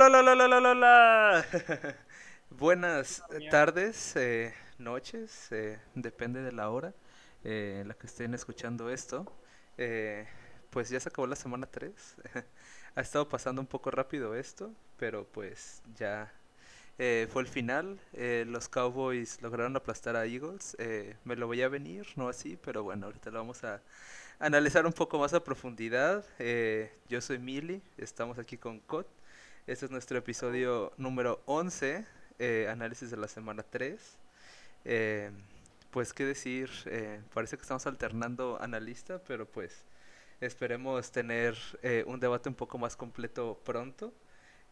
Hola, hola, hola, hola. Buenas tardes, eh, noches, eh, depende de la hora eh, en la que estén escuchando esto. Pues ya se acabó la semana 3. ha estado pasando un poco rápido esto, pero pues ya fue el final. Los Cowboys lograron aplastar a Eagles. Me lo voy a venir, no así, pero bueno, ahorita lo vamos a analizar un poco más a profundidad. Yo soy Mili, estamos aquí con Cot. Este es nuestro episodio número 11, eh, análisis de la semana 3. Eh, pues qué decir, eh, parece que estamos alternando analista, pero pues esperemos tener eh, un debate un poco más completo pronto,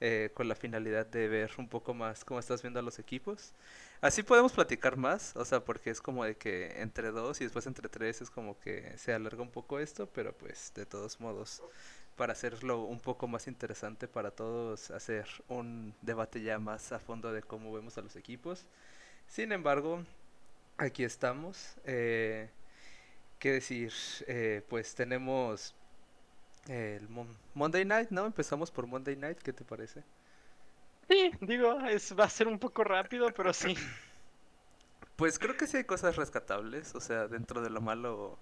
eh, con la finalidad de ver un poco más cómo estás viendo a los equipos. Así podemos platicar más, o sea, porque es como de que entre dos y después entre tres es como que se alarga un poco esto, pero pues de todos modos, para hacerlo un poco más interesante para todos, hacer un debate ya más a fondo de cómo vemos a los equipos. Sin embargo, aquí estamos. Eh, ¿qué decir? Eh, pues tenemos el Mon- Monday Night, ¿no? Empezamos por Monday Night, ¿qué te parece? Sí, digo, es, va a ser un poco rápido, pero sí. Pues creo que sí hay cosas rescatables, o sea, dentro de lo malo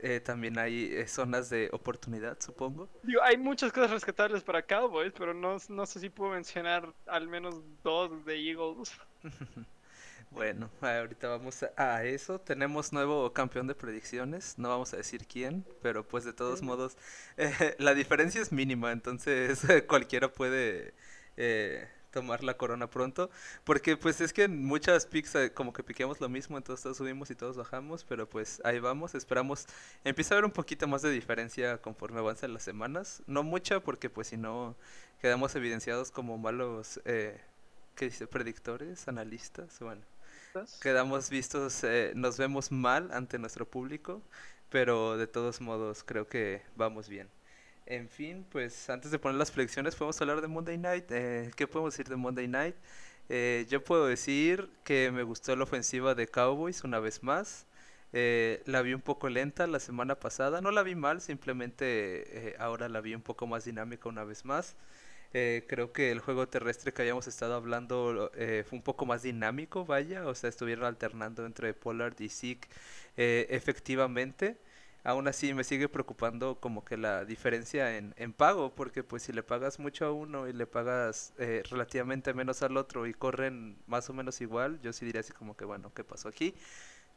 eh, también hay eh, zonas de oportunidad, supongo. Digo, hay muchas cosas rescatables para Cowboys, pero no, no sé si puedo mencionar al menos dos de Eagles. Bueno, ahorita vamos a, eso. Tenemos nuevo campeón de predicciones, no vamos a decir quién, pero pues de todos modos eh, la diferencia es mínima, entonces cualquiera puede eh, tomar la corona pronto, porque pues es que en muchas picks eh, como que piqueamos lo mismo, entonces todos subimos y todos bajamos, pero pues ahí vamos, esperamos, empieza a haber un poquito más de diferencia conforme avancen las semanas, no mucha porque pues si no quedamos evidenciados como malos, eh, ¿qué dice? Predictores, analistas, bueno quedamos vistos, eh, nos vemos mal ante nuestro público, pero de todos modos creo que vamos bien. En fin, pues antes de poner las predicciones podemos hablar de Monday Night. Eh, ¿qué podemos decir de Monday Night? Eh, yo puedo decir que me gustó la ofensiva de Cowboys una vez más. Eh, la vi un poco lenta la semana pasada, no la vi mal, simplemente eh, ahora la vi un poco más dinámica una vez más. Eh, creo que el juego terrestre que habíamos estado hablando eh, fue un poco más dinámico, vaya, o sea, estuvieron alternando entre Pollard y Zeke eh, efectivamente. Aún así me sigue preocupando como que la diferencia en, en pago, porque pues si le pagas mucho a uno y le pagas eh, relativamente menos al otro y corren más o menos igual, yo sí diría así como que bueno, ¿qué pasó aquí?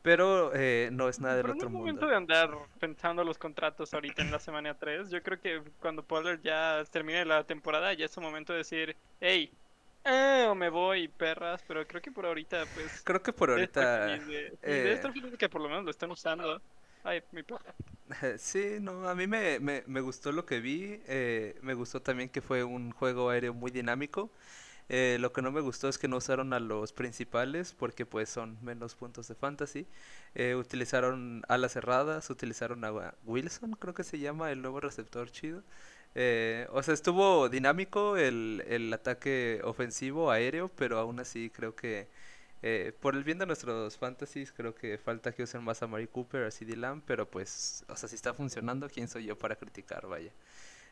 Pero eh, no es nada del Pero no otro es momento mundo. de andar pensando los contratos ahorita en la semana 3. Yo creo que cuando Pollard ya termine la temporada, ya es un momento de decir, hey, eh, o me voy, perras. Pero creo que por ahorita, pues, Creo que por debe estar ahorita... feliz de, eh, estar feliz de que por lo menos lo estén usando. Ay, mi. Sí, no, a mí me, me, me gustó lo que vi, eh, me gustó también que fue un juego aéreo muy dinámico. Eh, lo que no me gustó es que no usaron a los principales porque pues son menos puntos de fantasy. Eh, utilizaron alas cerradas, utilizaron a Wilson, creo que se llama, el nuevo receptor chido. Eh, o sea, estuvo dinámico el, el ataque ofensivo aéreo, pero aún así creo que eh, por el bien de nuestros fantasies, creo que falta que usen más a Mari Cooper, a CeeDee Lamb, pero pues, o sea, si está funcionando, ¿quién soy yo para criticar? Vaya.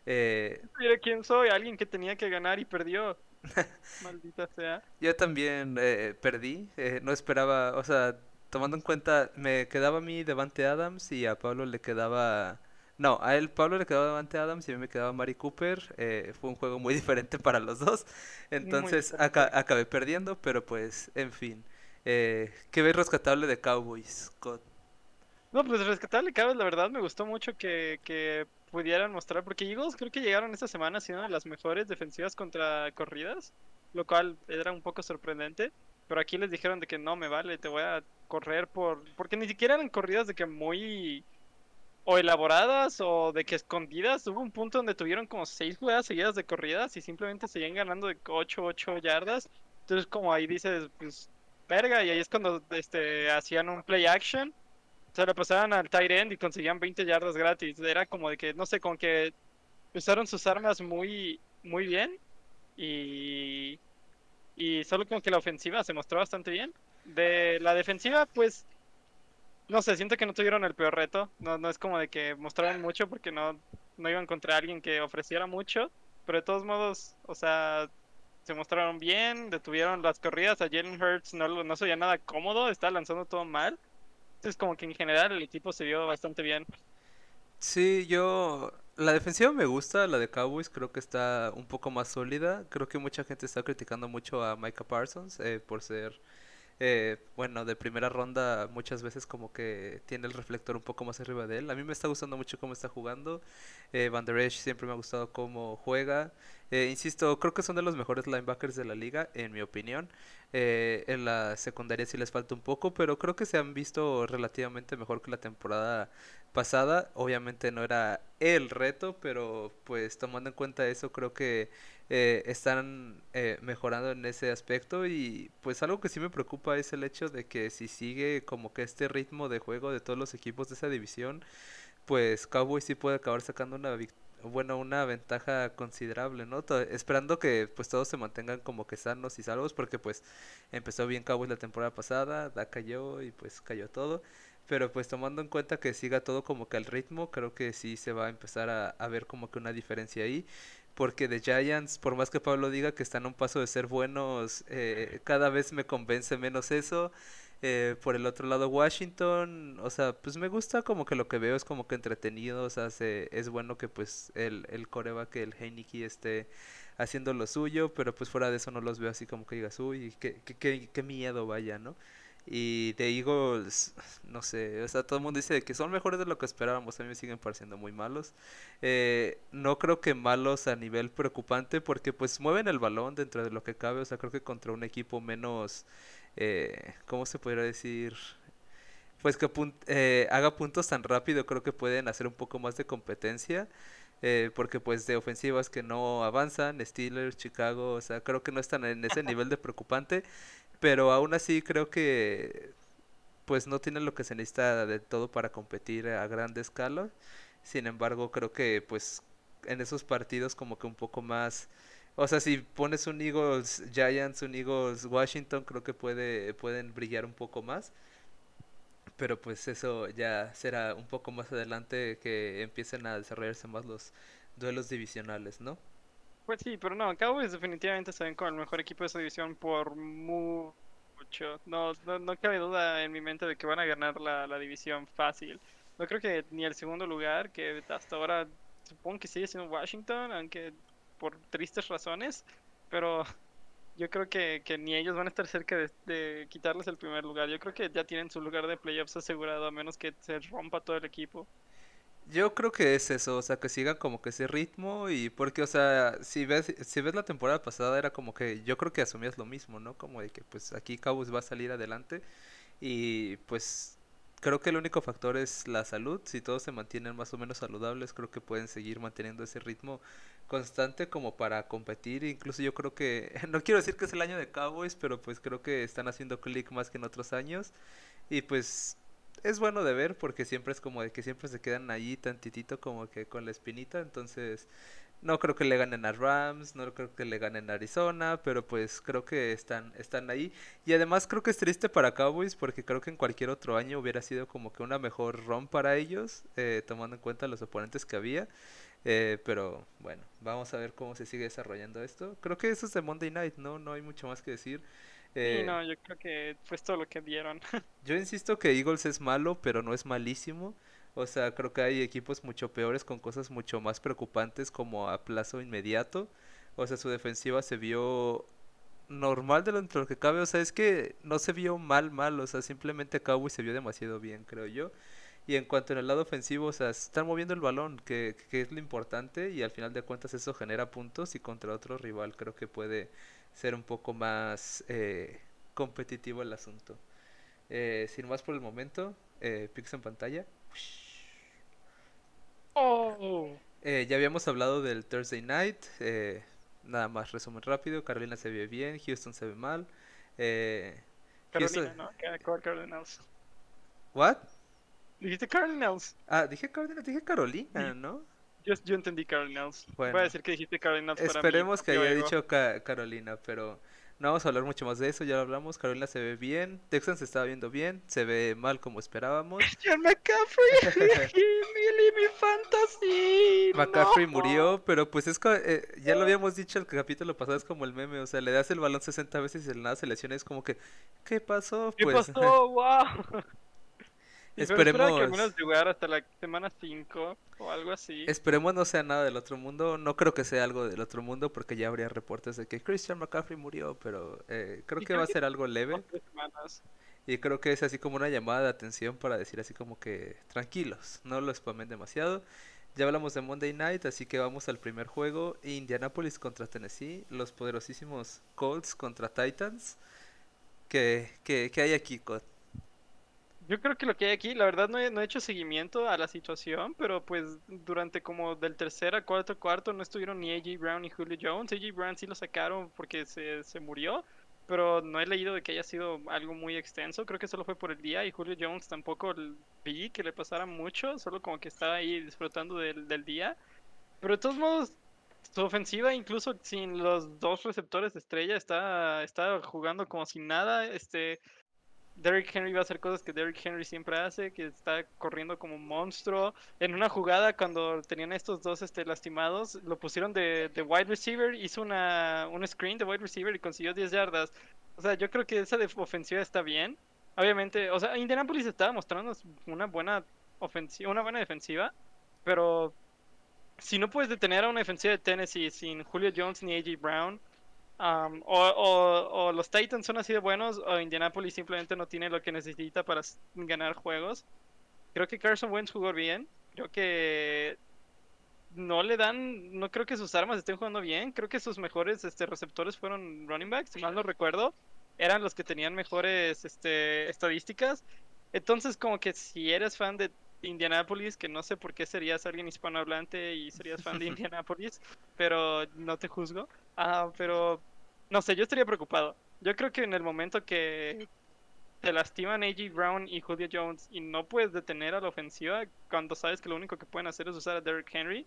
Eh, Mira quién soy, alguien que tenía que ganar y perdió. Maldita sea. yo también eh, perdí, eh, no esperaba, o sea, tomando en cuenta, me quedaba a mí Devante Adams y a Pablo le quedaba... No, a él Pablo le quedaba Devante Adams y a mí me quedaba Mari Cooper. eh, fue un juego muy diferente para los dos. Entonces aca- acabé perdiendo, pero pues, en fin. Eh, ¿qué ves rescatable de Cowboys, Scott? No, pues rescatable Cabos, la verdad me gustó mucho que, que pudieran mostrar, porque Eagles creo que llegaron esta semana siendo de las mejores defensivas contra corridas, lo cual era un poco sorprendente, pero aquí les dijeron de que no me vale, te voy a correr por, porque ni siquiera eran corridas de que muy o elaboradas o de que escondidas, hubo un punto donde tuvieron como seis jugadas seguidas de corridas y simplemente seguían ganando de 8, 8 yardas, entonces como ahí dices, pues verga, y ahí es cuando este hacían un play action se lo pasaban al tight end y conseguían 20 yardas gratis. Era como de que, no sé, con que usaron sus armas muy, muy bien y, y solo como que la ofensiva se mostró bastante bien. De la defensiva, pues, no sé, siento que no tuvieron el peor reto. No, no es como de que mostraron mucho porque no, no iban contra alguien que ofreciera mucho. Pero de todos modos, o sea, se mostraron bien, detuvieron las corridas. A Jalen Hurts no, no se veía nada cómodo, estaba lanzando todo mal. Entonces, como que en general el equipo se vio bastante bien. Sí, yo. La defensiva me gusta, la de Cowboys creo que está un poco más sólida. Creo que mucha gente está criticando mucho a Micah Parsons eh, por ser eh, bueno, de primera ronda muchas veces como que tiene el reflector un poco más arriba de él. A mí me está gustando mucho cómo está jugando. Eh, Van Der Esch siempre me ha gustado cómo juega. Eh, insisto, creo que son de los mejores linebackers de la liga, en mi opinión. Eh, en la secundaria sí les falta un poco, pero creo que se han visto relativamente mejor que la temporada pasada. Obviamente no era el reto, pero pues tomando en cuenta eso, creo que eh, están eh, mejorando en ese aspecto y pues algo que sí me preocupa es el hecho de que si sigue como que este ritmo de juego de todos los equipos de esa división, pues Cowboys sí puede acabar sacando una bueno, una ventaja considerable, ¿no? esperando que pues todos se mantengan como que sanos y salvos porque pues empezó bien Cowboys la temporada pasada, da cayó y pues cayó todo. Pero pues tomando en cuenta que siga todo como que al ritmo, creo que sí se va a empezar a, a ver como que una diferencia ahí porque The Giants, por más que Pablo diga que están a un paso de ser buenos, eh, cada vez me convence menos eso. Eh, por el otro lado, Washington, o sea, pues me gusta como que lo que veo es como que entretenido, o sea, es bueno que pues el, el que el Heineken esté haciendo lo suyo, pero pues fuera de eso no los veo así como que digas, uy, qué, qué, qué miedo vaya, ¿no? Y de Eagles, no sé, o sea, todo el mundo dice que son mejores de lo que esperábamos, a mí me siguen pareciendo muy malos. Eh, no creo que malos a nivel preocupante porque pues mueven el balón dentro de lo que cabe, o sea, creo que contra un equipo menos, eh, ¿cómo se podría decir? Pues que eh, haga puntos tan rápido, creo que pueden hacer un poco más de competencia. Eh, porque pues de ofensivas que no avanzan, Steelers, Chicago, o sea, creo que no están en ese nivel de preocupante pero aún así creo que pues no tiene lo que se necesita de todo para competir a gran escala. Sin embargo, creo que pues en esos partidos como que un poco más o sea, si pones un Eagles Giants, un Eagles Washington, creo que puede pueden brillar un poco más. Pero pues eso ya será un poco más adelante que empiecen a desarrollarse más los duelos divisionales, ¿no? Pues sí, pero no, Cowboys definitivamente se ven con el mejor equipo de esa división por mucho. No, no, cabe duda en mi mente de que van a ganar la, la división fácil. No creo que ni el segundo lugar, que hasta ahora supongo que sigue siendo Washington, aunque por tristes razones, pero yo creo que, que ni ellos van a estar cerca de, quitarles el primer lugar. Yo creo que ya tienen su lugar de playoffs asegurado, a menos que se rompa todo el equipo. Yo creo que es eso, o sea, que sigan como que ese ritmo y porque, o sea, si ves, si ves la temporada pasada era como que yo creo que asumías lo mismo, ¿no? Como de que pues aquí Cowboys va a salir adelante y pues creo que el único factor es la salud, si todos se mantienen más o menos saludables, creo que pueden seguir manteniendo ese ritmo constante como para competir, incluso yo creo que, no quiero decir que es el año de Cowboys, pero pues creo que están haciendo click más que en otros años y pues es bueno de ver porque siempre es como de que siempre se quedan ahí tantitito como que con la espinita, entonces no creo que le ganen a Rams, no creo que le ganen a Arizona, pero pues creo que están, están ahí. Y además creo que es triste para Cowboys porque creo que en cualquier otro año hubiera sido como que una mejor run para ellos, eh, tomando en cuenta los oponentes que había. Eh, pero bueno, vamos a ver cómo se sigue desarrollando esto. Creo que eso es de Monday Night, ¿no? No hay mucho más que decir. Eh, no, yo creo que fue todo lo que vieron. yo insisto que Eagles es malo, pero no es malísimo. O sea, creo que hay equipos mucho peores con cosas mucho más preocupantes como a plazo inmediato. O sea, su defensiva se vio normal de lo que cabe. O sea, es que no se vio mal, mal. O sea, simplemente Cowboy se vio demasiado bien, creo yo. Y en cuanto en el lado ofensivo, o sea, están moviendo el balón, que, que es lo importante. Y al final de cuentas eso genera puntos. Y contra otro rival creo que puede ser un poco más eh, competitivo el asunto. Eh, sin más por el momento, eh, Pix en pantalla. Oh. Eh, ya habíamos hablado del Thursday Night. nada más resumen rápido. Carolina se ve bien, Houston se ve mal. Carolina, ¿no? Cardinals. ¿What? Dijiste Cardinals. Ah, dije Cardinals, dije Carolina, ¿no? Yo, yo entendí Cardinals. Voy a decir que dijiste Cardinals Esperemos que haya dicho Carolina, pero No vamos a hablar mucho más de eso, ya lo hablamos. Carolina se ve bien, Texan se estaba viendo bien, se ve mal como esperábamos. John McCaffrey, mi fantasy. McCaffrey murió, pero pues es eh, ya lo habíamos dicho el capítulo pasado, es como el meme, o sea, le das el balón 60 veces y el nada se lesiona, es como que, ¿qué pasó? ¿Qué pues, pasó? ¡Wow! Esperemos. que al jugar hasta la semana 5 o algo así. Esperemos no sea nada del otro mundo. No creo que sea algo del otro mundo porque ya habría reportes de que Christian McCaffrey murió, pero eh, creo que va a ser algo leve. Y creo que es así como una llamada de atención para decir así como que tranquilos, no lo spamen demasiado. Ya hablamos de Monday Night, así que vamos al primer juego. Indianapolis contra Tennessee, los poderosísimos Colts contra Titans. ¿Qué, qué, qué hay aquí, Cod? Yo creo que lo que hay aquí, la verdad no he, no he, hecho seguimiento a la situación, pero pues durante como del tercer a cuarto cuarto no estuvieron ni AJ Brown ni Julio Jones. AJ Brown sí lo sacaron porque se, se murió, pero no he leído de que haya sido algo muy extenso. Creo que solo fue por el día y Julio Jones tampoco vi que le pasara mucho, solo como que estaba ahí disfrutando del, del día. Pero de todos modos, su ofensiva, incluso sin los dos receptores de estrella, está, está jugando como sin nada. Este, Derrick Henry va a hacer cosas que Derrick Henry siempre hace, que está corriendo como un monstruo. En una jugada, cuando tenían estos dos este, lastimados, lo pusieron de, de wide receiver, hizo una, un screen de wide receiver y consiguió 10 yardas. O sea, yo creo que esa ofensiva está bien. Obviamente, o sea, Indianapolis estaba mostrando una buena ofensiva, una buena defensiva, pero si no puedes detener a una defensiva de Tennessee sin Julio Jones ni AJ Brown, o, los Titans son así de buenos o Indianapolis simplemente no tiene lo que necesita para ganar juegos. Creo que Carson Wentz jugó bien. Creo que no le dan, no creo que sus armas estén jugando bien. Creo que sus mejores este, receptores fueron running backs, si mal no recuerdo. Eran los que tenían mejores este, estadísticas. Entonces, como que si eres fan de Indianapolis, que no sé por qué serías alguien hispanohablante y serías fan de Indianapolis, pero no te juzgo. Ah, pero no sé, yo estaría preocupado. Yo creo que en el momento que te lastiman AJ Brown y Julio Jones y no puedes detener a la ofensiva cuando sabes que lo único que pueden hacer es usar a Derrick Henry,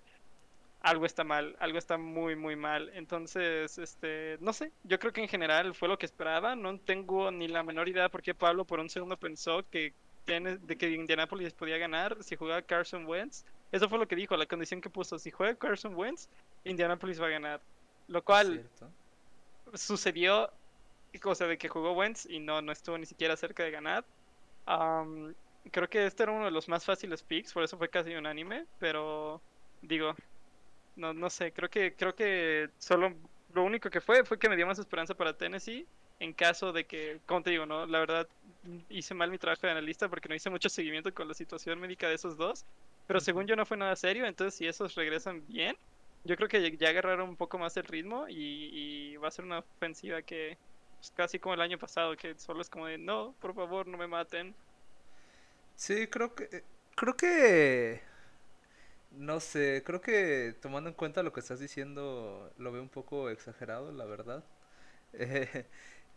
algo está mal, algo está muy muy mal. Entonces, este, no sé, yo creo que en general fue lo que esperaba, no tengo ni la menor idea por qué Pablo por un segundo pensó que de que Indianapolis podía ganar si jugaba Carson Wentz. Eso fue lo que dijo, la condición que puso, si juega Carson Wentz, Indianapolis va a ganar. Lo cual sucedió, cosa de que jugó Wentz y no, no estuvo ni siquiera cerca de ganar. creo que este era uno de los más fáciles picks, por eso fue casi unánime, pero digo, no, no sé, creo que, creo que solo lo único que fue fue que me dio más esperanza para Tennessee en caso de que, como te digo, no, la verdad hice mal mi trabajo de analista porque no hice mucho seguimiento con la situación médica de esos dos, pero según yo no fue nada serio, entonces si esos regresan bien, yo creo que ya agarraron un poco más el ritmo y, va a ser una ofensiva que pues, casi como el año pasado, que solo es como de, no, por favor, no me maten. Sí, creo que, creo que, no sé, creo que tomando en cuenta lo que estás diciendo, lo veo un poco exagerado, la verdad.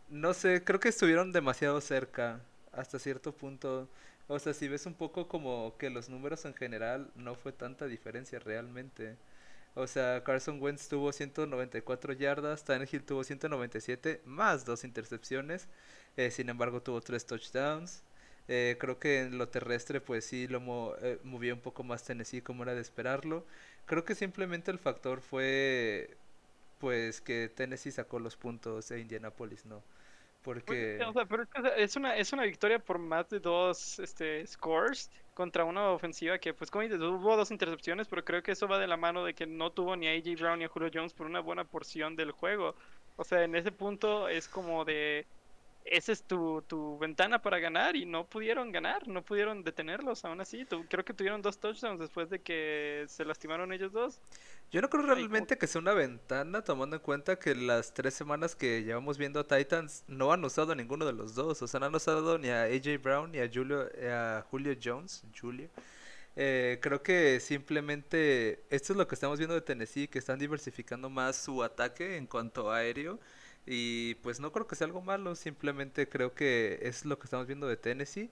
no sé, creo que estuvieron demasiado cerca hasta cierto punto. O sea, si ves un poco como que los números en general no fue tanta diferencia realmente. O sea, Carson Wentz tuvo 194 yardas, Tannehill tuvo 197, más dos intercepciones. Eh, sin embargo, tuvo tres touchdowns. Eh, creo que en lo terrestre, pues sí, lo eh, movió un poco más Tennessee como era de esperarlo. Creo que simplemente el factor fue, pues, que Tennessee sacó los puntos e Indianapolis no. Porque... pero es una, es una victoria por más de dos este, scores contra una ofensiva que, pues, como dices, hubo dos intercepciones, pero creo que eso va de la mano de que no tuvo ni a AJ Brown ni a Julio Jones por una buena porción del juego. O sea, en ese punto es como de esa es tu, tu, ventana para ganar y no pudieron ganar, no pudieron detenerlos aún así. creo que tuvieron dos touchdowns después de que se lastimaron ellos dos. Yo no creo realmente que sea una ventana, tomando en cuenta que las tres semanas que llevamos viendo a Titans no han usado a ninguno de los dos. O sea, no han usado ni a AJ Brown ni a Julio, a Julio Jones. Julio. Eh, creo que simplemente esto es lo que estamos viendo de Tennessee, que están diversificando más su ataque en cuanto a aéreo y pues no creo que sea algo malo, simplemente creo que es lo que estamos viendo de Tennessee.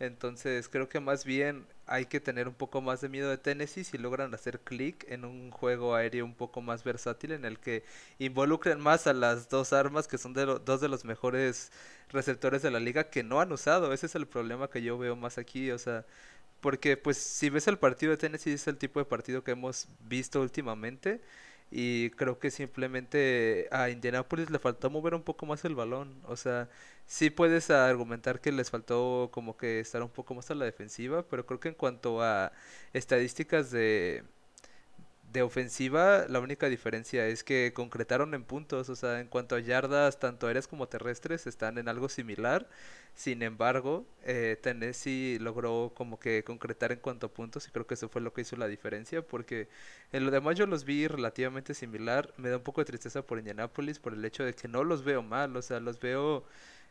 Entonces creo que más bien hay que tener un poco más de miedo de Tennessee si logran hacer clic en un juego aéreo un poco más versátil en el que involucren más a las dos armas que son de dos de los mejores receptores de la liga que no han usado. Ese es el problema que yo veo más aquí, o sea, porque pues si ves el partido de Tennessee es el tipo de partido que hemos visto últimamente y creo que simplemente a Indianapolis le faltó mover un poco más el balón. O sea, sí puedes argumentar que les faltó como que estar un poco más a la defensiva, pero creo que en cuanto a estadísticas de de ofensiva, la única diferencia es que concretaron en puntos, o sea, en cuanto a yardas, tanto aéreas como terrestres, están en algo similar. Sin embargo, eh, Tennessee logró como que concretar en cuanto a puntos y creo que eso fue lo que hizo la diferencia, porque en lo demás yo los vi relativamente similar. Me da un poco de tristeza por Indianapolis por el hecho de que no los veo mal, o sea, los veo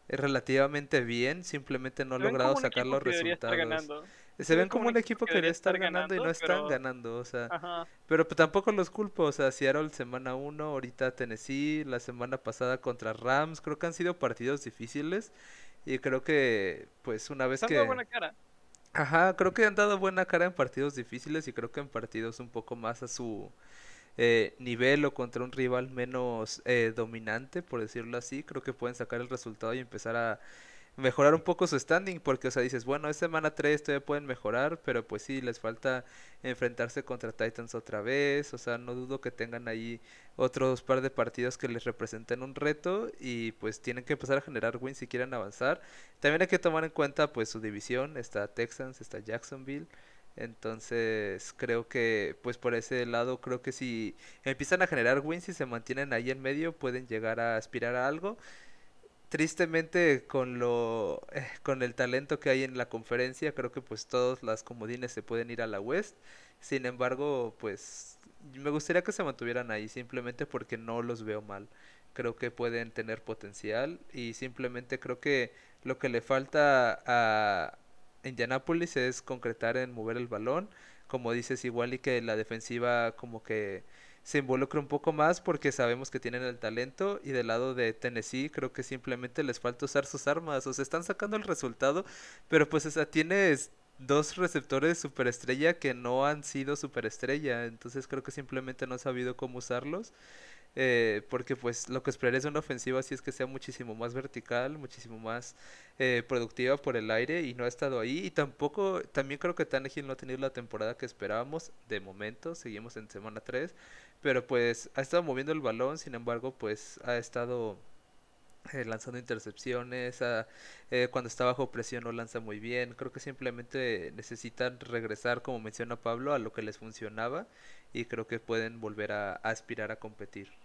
relativamente bien, simplemente no han logrado sacar los resultados. Se ven como un equipo que debería estar ganando, y no están ganando, o sea. Pero pues, tampoco los culpo, o sea, Seattle semana 1, ahorita Tennessee, la semana pasada contra Rams, creo que han sido partidos difíciles y creo que pues una vez que... Dado buena cara. Ajá, creo que han dado buena cara en partidos difíciles y creo que en partidos un poco más a su eh, nivel o contra un rival menos eh, dominante, por decirlo así, creo que pueden sacar el resultado y empezar a mejorar un poco su standing, porque, o sea, dices, bueno, es semana 3 todavía pueden mejorar, pero pues sí, les falta enfrentarse contra Titans otra vez, o sea, no dudo que tengan ahí otros par de partidos que les representen un reto y pues tienen que empezar a generar wins si quieren avanzar. También hay que tomar en cuenta pues su división, está Texans, está Jacksonville. Entonces creo que pues por ese lado creo que si empiezan a generar wins y se mantienen ahí en medio pueden llegar a aspirar a algo tristemente con lo eh, con el talento que hay en la conferencia creo que pues todas las comodines se pueden ir a la West. Sin embargo pues me gustaría que se mantuvieran ahí simplemente porque no los veo mal. Creo que pueden tener potencial y simplemente creo que lo que le falta a Indianapolis es concretar en mover el balón. Como dices igual y que la defensiva como que se involucra un poco más porque sabemos que tienen el talento y del lado de Tennessee creo que simplemente les falta usar sus armas, o se están sacando el resultado, pero pues esa tienes dos receptores superestrella que no han sido superestrella, entonces creo que simplemente no ha sabido cómo usarlos. Eh, porque pues lo que esperaría es una ofensiva así es que sea muchísimo más vertical, muchísimo más eh, productiva por el aire y no ha estado ahí. Y tampoco, también creo que Tannehill no ha tenido la temporada que esperábamos. De momento, seguimos en semana 3, pero pues ha estado moviendo el balón, sin embargo pues ha estado eh, lanzando intercepciones, cuando está bajo presión no lanza muy bien, creo que simplemente necesitan regresar como menciona Pablo a lo que les funcionaba y creo que pueden volver a aspirar a competir.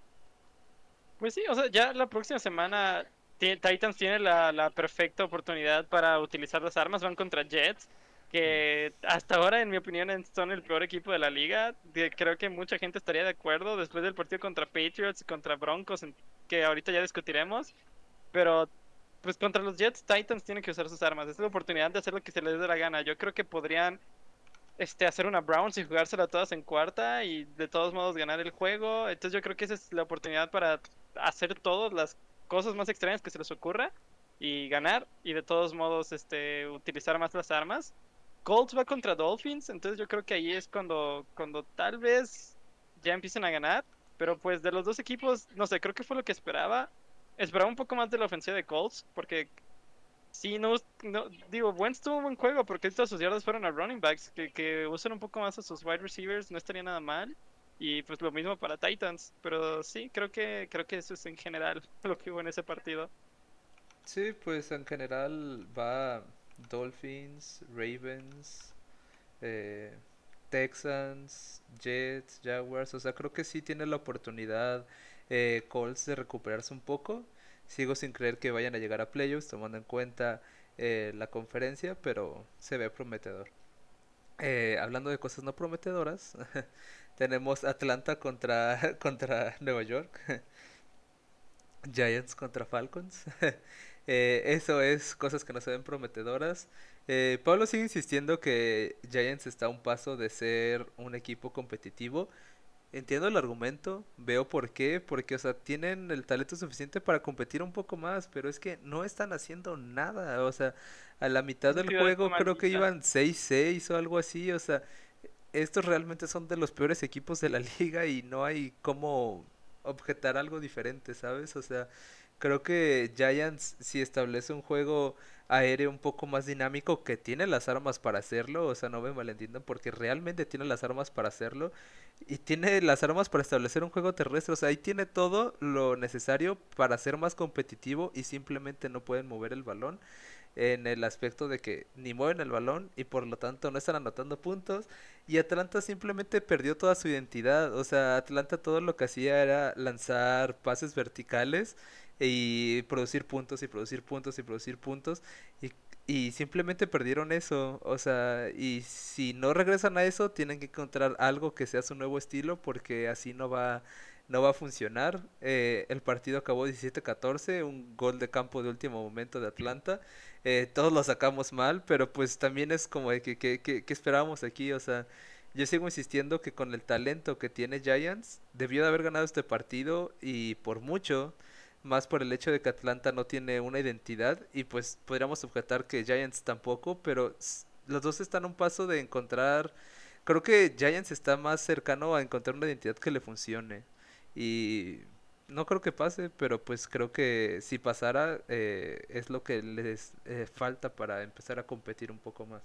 Pues sí, o sea, ya la próxima semana Titans tiene la, perfecta oportunidad para utilizar las armas. Van contra Jets, que hasta ahora, en mi opinión, son el peor equipo de la liga. Creo que mucha gente estaría de acuerdo después del partido contra Patriots contra Broncos, que ahorita ya discutiremos. Pero, pues contra los Jets, Titans tienen que usar sus armas. Es la oportunidad de hacer lo que se les dé la gana. Yo creo que podrían este, hacer una Browns y jugársela todas en cuarta y de todos modos ganar el juego. Entonces yo creo que esa es la oportunidad para hacer todas las cosas más extrañas que se les ocurra y ganar y de todos modos este utilizar más las armas. Colts va contra Dolphins, entonces yo creo que ahí es cuando cuando tal vez ya empiecen a ganar, pero pues de los dos equipos, no sé, creo que fue lo que esperaba. Esperaba un poco más de la ofensiva de Colts porque Sí, no, no digo, Wentz tuvo un buen juego porque todas sus yardas fueron a running backs, que, que usen un poco más a sus wide receivers, no estaría nada mal. Y pues lo mismo para Titans, pero sí, creo que creo que eso es en general lo que hubo en ese partido. Sí, pues en general va Dolphins, Ravens, eh, Texans, Jets, Jaguars, o sea, creo que sí tiene la oportunidad eh, Colts de recuperarse un poco. Sigo sin creer que vayan a llegar a playoffs, tomando en cuenta eh, la conferencia, pero se ve prometedor. Eh, hablando de cosas no prometedoras, tenemos Atlanta contra, contra Nueva York, Giants contra Falcons. Eh, eso es cosas que no se ven prometedoras. Pablo sigue insistiendo que Giants está a un paso de ser un equipo competitivo entiendo el argumento, veo por qué, porque, o sea, tienen el talento suficiente para competir un poco más, pero es que no están haciendo nada, o sea, a la mitad del juego creo que iban 6-6 o algo así, o sea, estos realmente son de los peores equipos de la liga y no hay cómo objetar algo diferente, ¿sabes? O sea, creo que Giants si establece un juego aéreo un poco más dinámico que tiene las armas para hacerlo, o sea, no me malentiendan porque realmente tiene las armas para hacerlo y tiene las armas para establecer un juego terrestre, o sea, ahí tiene todo lo necesario para ser más competitivo y simplemente no pueden mover el balón en el aspecto de que ni mueven el balón y por lo tanto no están anotando puntos y Atlanta simplemente perdió toda su identidad, o sea, Atlanta todo lo que hacía era lanzar pases verticales y producir puntos y producir puntos y producir puntos y, y simplemente perdieron eso, o sea, y si no regresan a eso tienen que encontrar algo que sea su nuevo estilo porque así no va no va a funcionar. Eh, el partido acabó 17-14, un gol de campo de último momento de Atlanta. Eh, todos lo sacamos mal, pero pues también es como de que, que, que, que esperábamos aquí, o sea, yo sigo insistiendo que con el talento que tiene Giants, debió de haber ganado este partido y por mucho más por el hecho de que Atlanta no tiene una identidad y pues podríamos objetar que Giants tampoco, pero los dos están a un paso de encontrar, creo que Giants está más cercano a encontrar una identidad que le funcione y no creo que pase, pero pues creo que si pasara eh, es lo que les eh, falta para empezar a competir un poco más.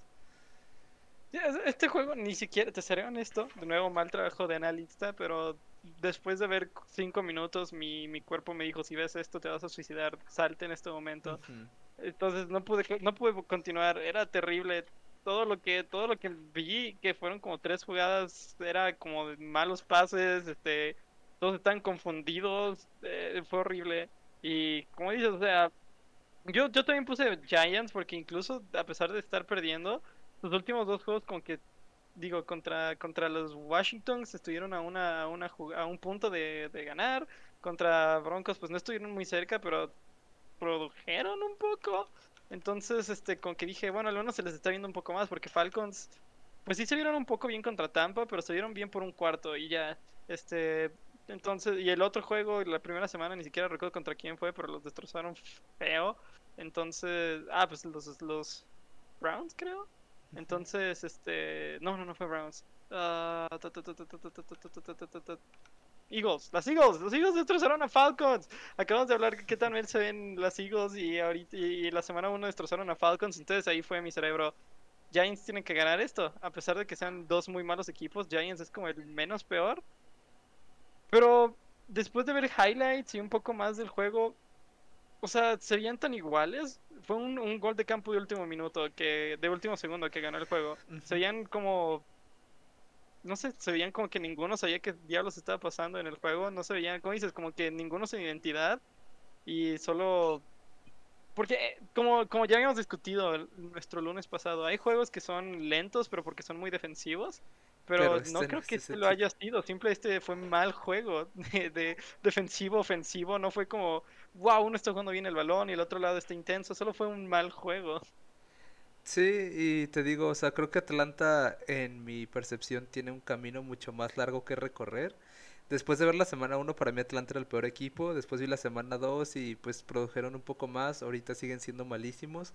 Este juego ni siquiera, te seré honesto, de nuevo mal trabajo de analista, pero después de ver cinco minutos mi, mi cuerpo me dijo, si ves esto te vas a suicidar, salte en este momento. Entonces no pude, no pude continuar, era terrible. Todo lo que, todo lo que vi, que fueron como tres jugadas, era como malos pases, este, todos están confundidos, eh, fue horrible. Y como dices, o sea, yo, yo también puse Giants porque incluso a pesar de estar perdiendo, los últimos dos juegos como que digo contra contra los Washingtons estuvieron a una a una a un punto de, de ganar contra Broncos pues no estuvieron muy cerca pero produjeron un poco entonces este con que dije bueno al menos se les está viendo un poco más porque Falcons pues sí se vieron un poco bien contra Tampa pero se vieron bien por un cuarto y ya este entonces y el otro juego la primera semana ni siquiera recuerdo contra quién fue pero los destrozaron feo entonces ah pues los los Browns creo entonces, este. No, no, no fue Browns. Eagles, las Eagles, los Eagles destrozaron a Falcons. Acabamos de hablar qué tan bien se ven las Eagles y ahorita y la semana 1 destrozaron a Falcons. Entonces ahí fue mi cerebro. Giants tienen que ganar esto. A pesar de que sean dos muy malos equipos, Giants es como el menos peor. Pero después de ver highlights y un poco más del juego, o sea, se veían tan iguales. Fue un, un, gol de campo de último minuto, que de último segundo que ganó el juego. Se veían como. No sé, se veían como que ninguno sabía qué diablos estaba pasando en el juego. No se veían, como dices, como que ninguno sin identidad. Y solo. Porque, eh, como, como ya habíamos discutido nuestro lunes pasado, hay juegos que son lentos, pero porque son muy defensivos. Pero, no creo que este lo haya sido. Simplemente fue mal juego de, de, defensivo, ofensivo. No fue como, wow, uno está jugando bien el balón y el otro lado está intenso. Solo fue un mal juego. Sí, y te digo, o sea, creo que Atlanta, en mi percepción, tiene un camino mucho más largo que recorrer. Después de ver la semana 1, para mí Atlanta era el peor equipo. Después vi la semana 2 y pues produjeron un poco más. Ahorita siguen siendo malísimos.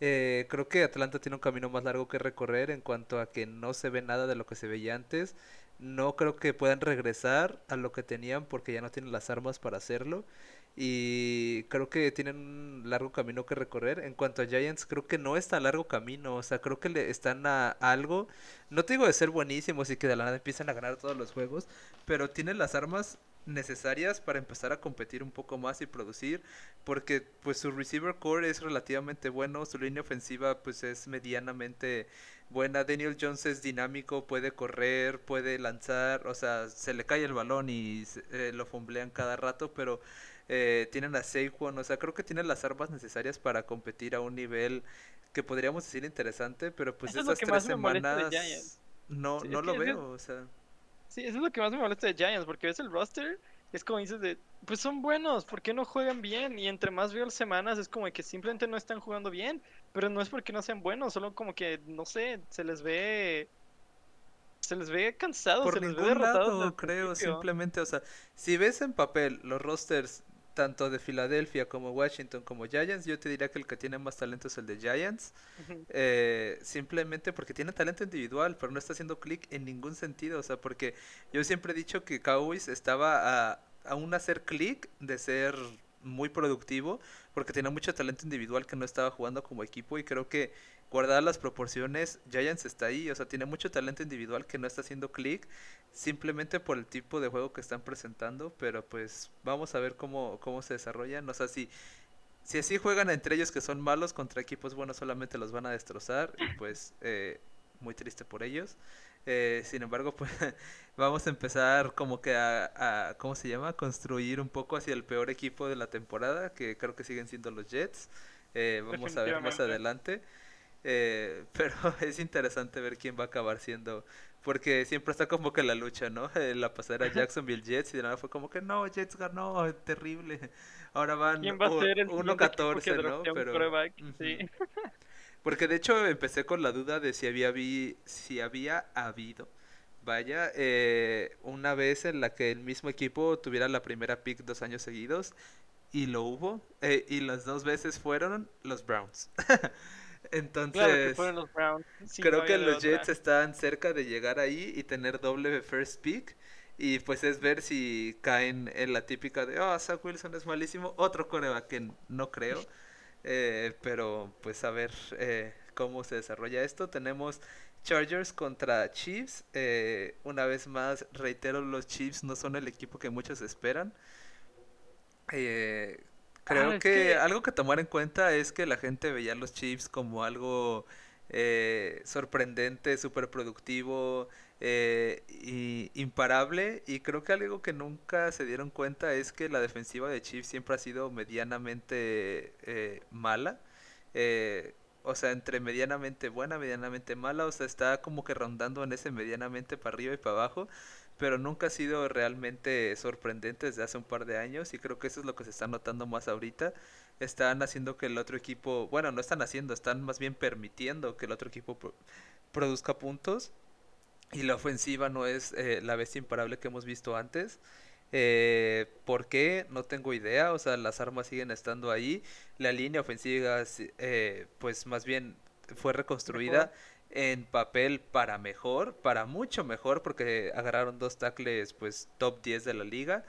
Eh, creo que Atlanta tiene un camino más largo que recorrer en cuanto a que no se ve nada de lo que se veía antes. No creo que puedan regresar a lo que tenían porque ya no tienen las armas para hacerlo. Y creo que tienen un largo camino que recorrer. En cuanto a Giants, creo que no está largo camino. O sea, creo que le están a algo. No te digo de ser buenísimos y que de la nada empiezan a ganar todos los juegos. Pero tienen las armas necesarias para empezar a competir un poco más y producir porque pues su receiver core es relativamente bueno su línea ofensiva pues es medianamente buena. Daniel Jones es dinámico puede correr puede lanzar o sea se le cae el balón y eh, lo fumblean cada rato pero eh, tienen a Saquon o sea creo que tienen las armas necesarias para competir a un nivel que podríamos decir interesante pero pues esas tres semanas no no lo veo o sea Sí, eso es lo que más me molesta de Giants, porque ves el roster, es como dices de, pues son buenos, ¿por qué no juegan bien? Y entre más veo las semanas es como que simplemente no están jugando bien, pero no es porque no sean buenos, solo como que, no sé, se les ve... Se les ve cansados, Por se les ve derrotados. Lado, creo, simplemente, o sea, si ves en papel los rosters tanto de Filadelfia como Washington como Giants, yo te diría que el que tiene más talento es el de Giants. Eh, simplemente porque tiene talento individual, pero no está haciendo clic en ningún sentido. O sea, porque yo siempre he dicho que Cowboys estaba a, a un hacer clic de ser muy productivo, porque tenía mucho talento individual que no estaba jugando como equipo y creo que guardadas las proporciones, Giants está ahí, o sea, tiene mucho talento individual que no está haciendo clic simplemente por el tipo de juego que están presentando, pero pues vamos a ver cómo, cómo se desarrollan, o sea, si, si así juegan entre ellos que son malos contra equipos buenos solamente los van a destrozar y pues eh, muy triste por ellos. Eh, sin embargo, pues vamos a empezar como que a, a, ¿cómo se llama? construir un poco hacia el peor equipo de la temporada, que creo que siguen siendo los Jets. Eh, vamos a ver más adelante. Eh, pero es interesante ver quién va a acabar siendo, porque siempre está como que la lucha, ¿no? La pasada Jacksonville Jets y de nada fue como que no, Jets ganó, terrible. Ahora van 1-14, ¿no? Pero, sí. Porque de hecho empecé con la duda de si había, vi, si había habido, vaya, eh, una vez en la que el mismo equipo tuviera la primera pick dos años seguidos, y lo hubo, eh, y las dos veces fueron los Browns. Entonces, creo que los Jets están cerca de llegar ahí y tener doble first pick. Y pues es ver si caen en la típica de, oh, Zach Wilson es malísimo. Otro coreback que no creo. Eh, pero pues a ver eh, cómo se desarrolla esto. Tenemos Chargers contra Chiefs. Eh, una vez más, reitero, los Chiefs no son el equipo que muchos esperan. Eh, Creo ah, que, algo que tomar en cuenta es que la gente veía a los Chiefs como algo eh, sorprendente, súper productivo eh, y imparable. Y creo que algo que nunca se dieron cuenta es que la defensiva de Chiefs siempre ha sido medianamente eh, mala. o sea, entre medianamente buena, medianamente mala. O sea, está como que rondando en ese medianamente para arriba y para abajo pero nunca ha sido realmente sorprendente desde hace un par de años y creo que eso es lo que se está notando más ahorita. Están haciendo que el otro equipo, bueno, no están haciendo, están más bien permitiendo que el otro equipo produzca puntos y la ofensiva no es eh, la bestia imparable que hemos visto antes. Eh, ¿Por qué? No tengo idea. O sea, las armas siguen estando ahí. La línea ofensiva, eh, pues más bien fue reconstruida en papel para mejor, para mucho mejor, porque agarraron dos tackles pues top 10 de la liga.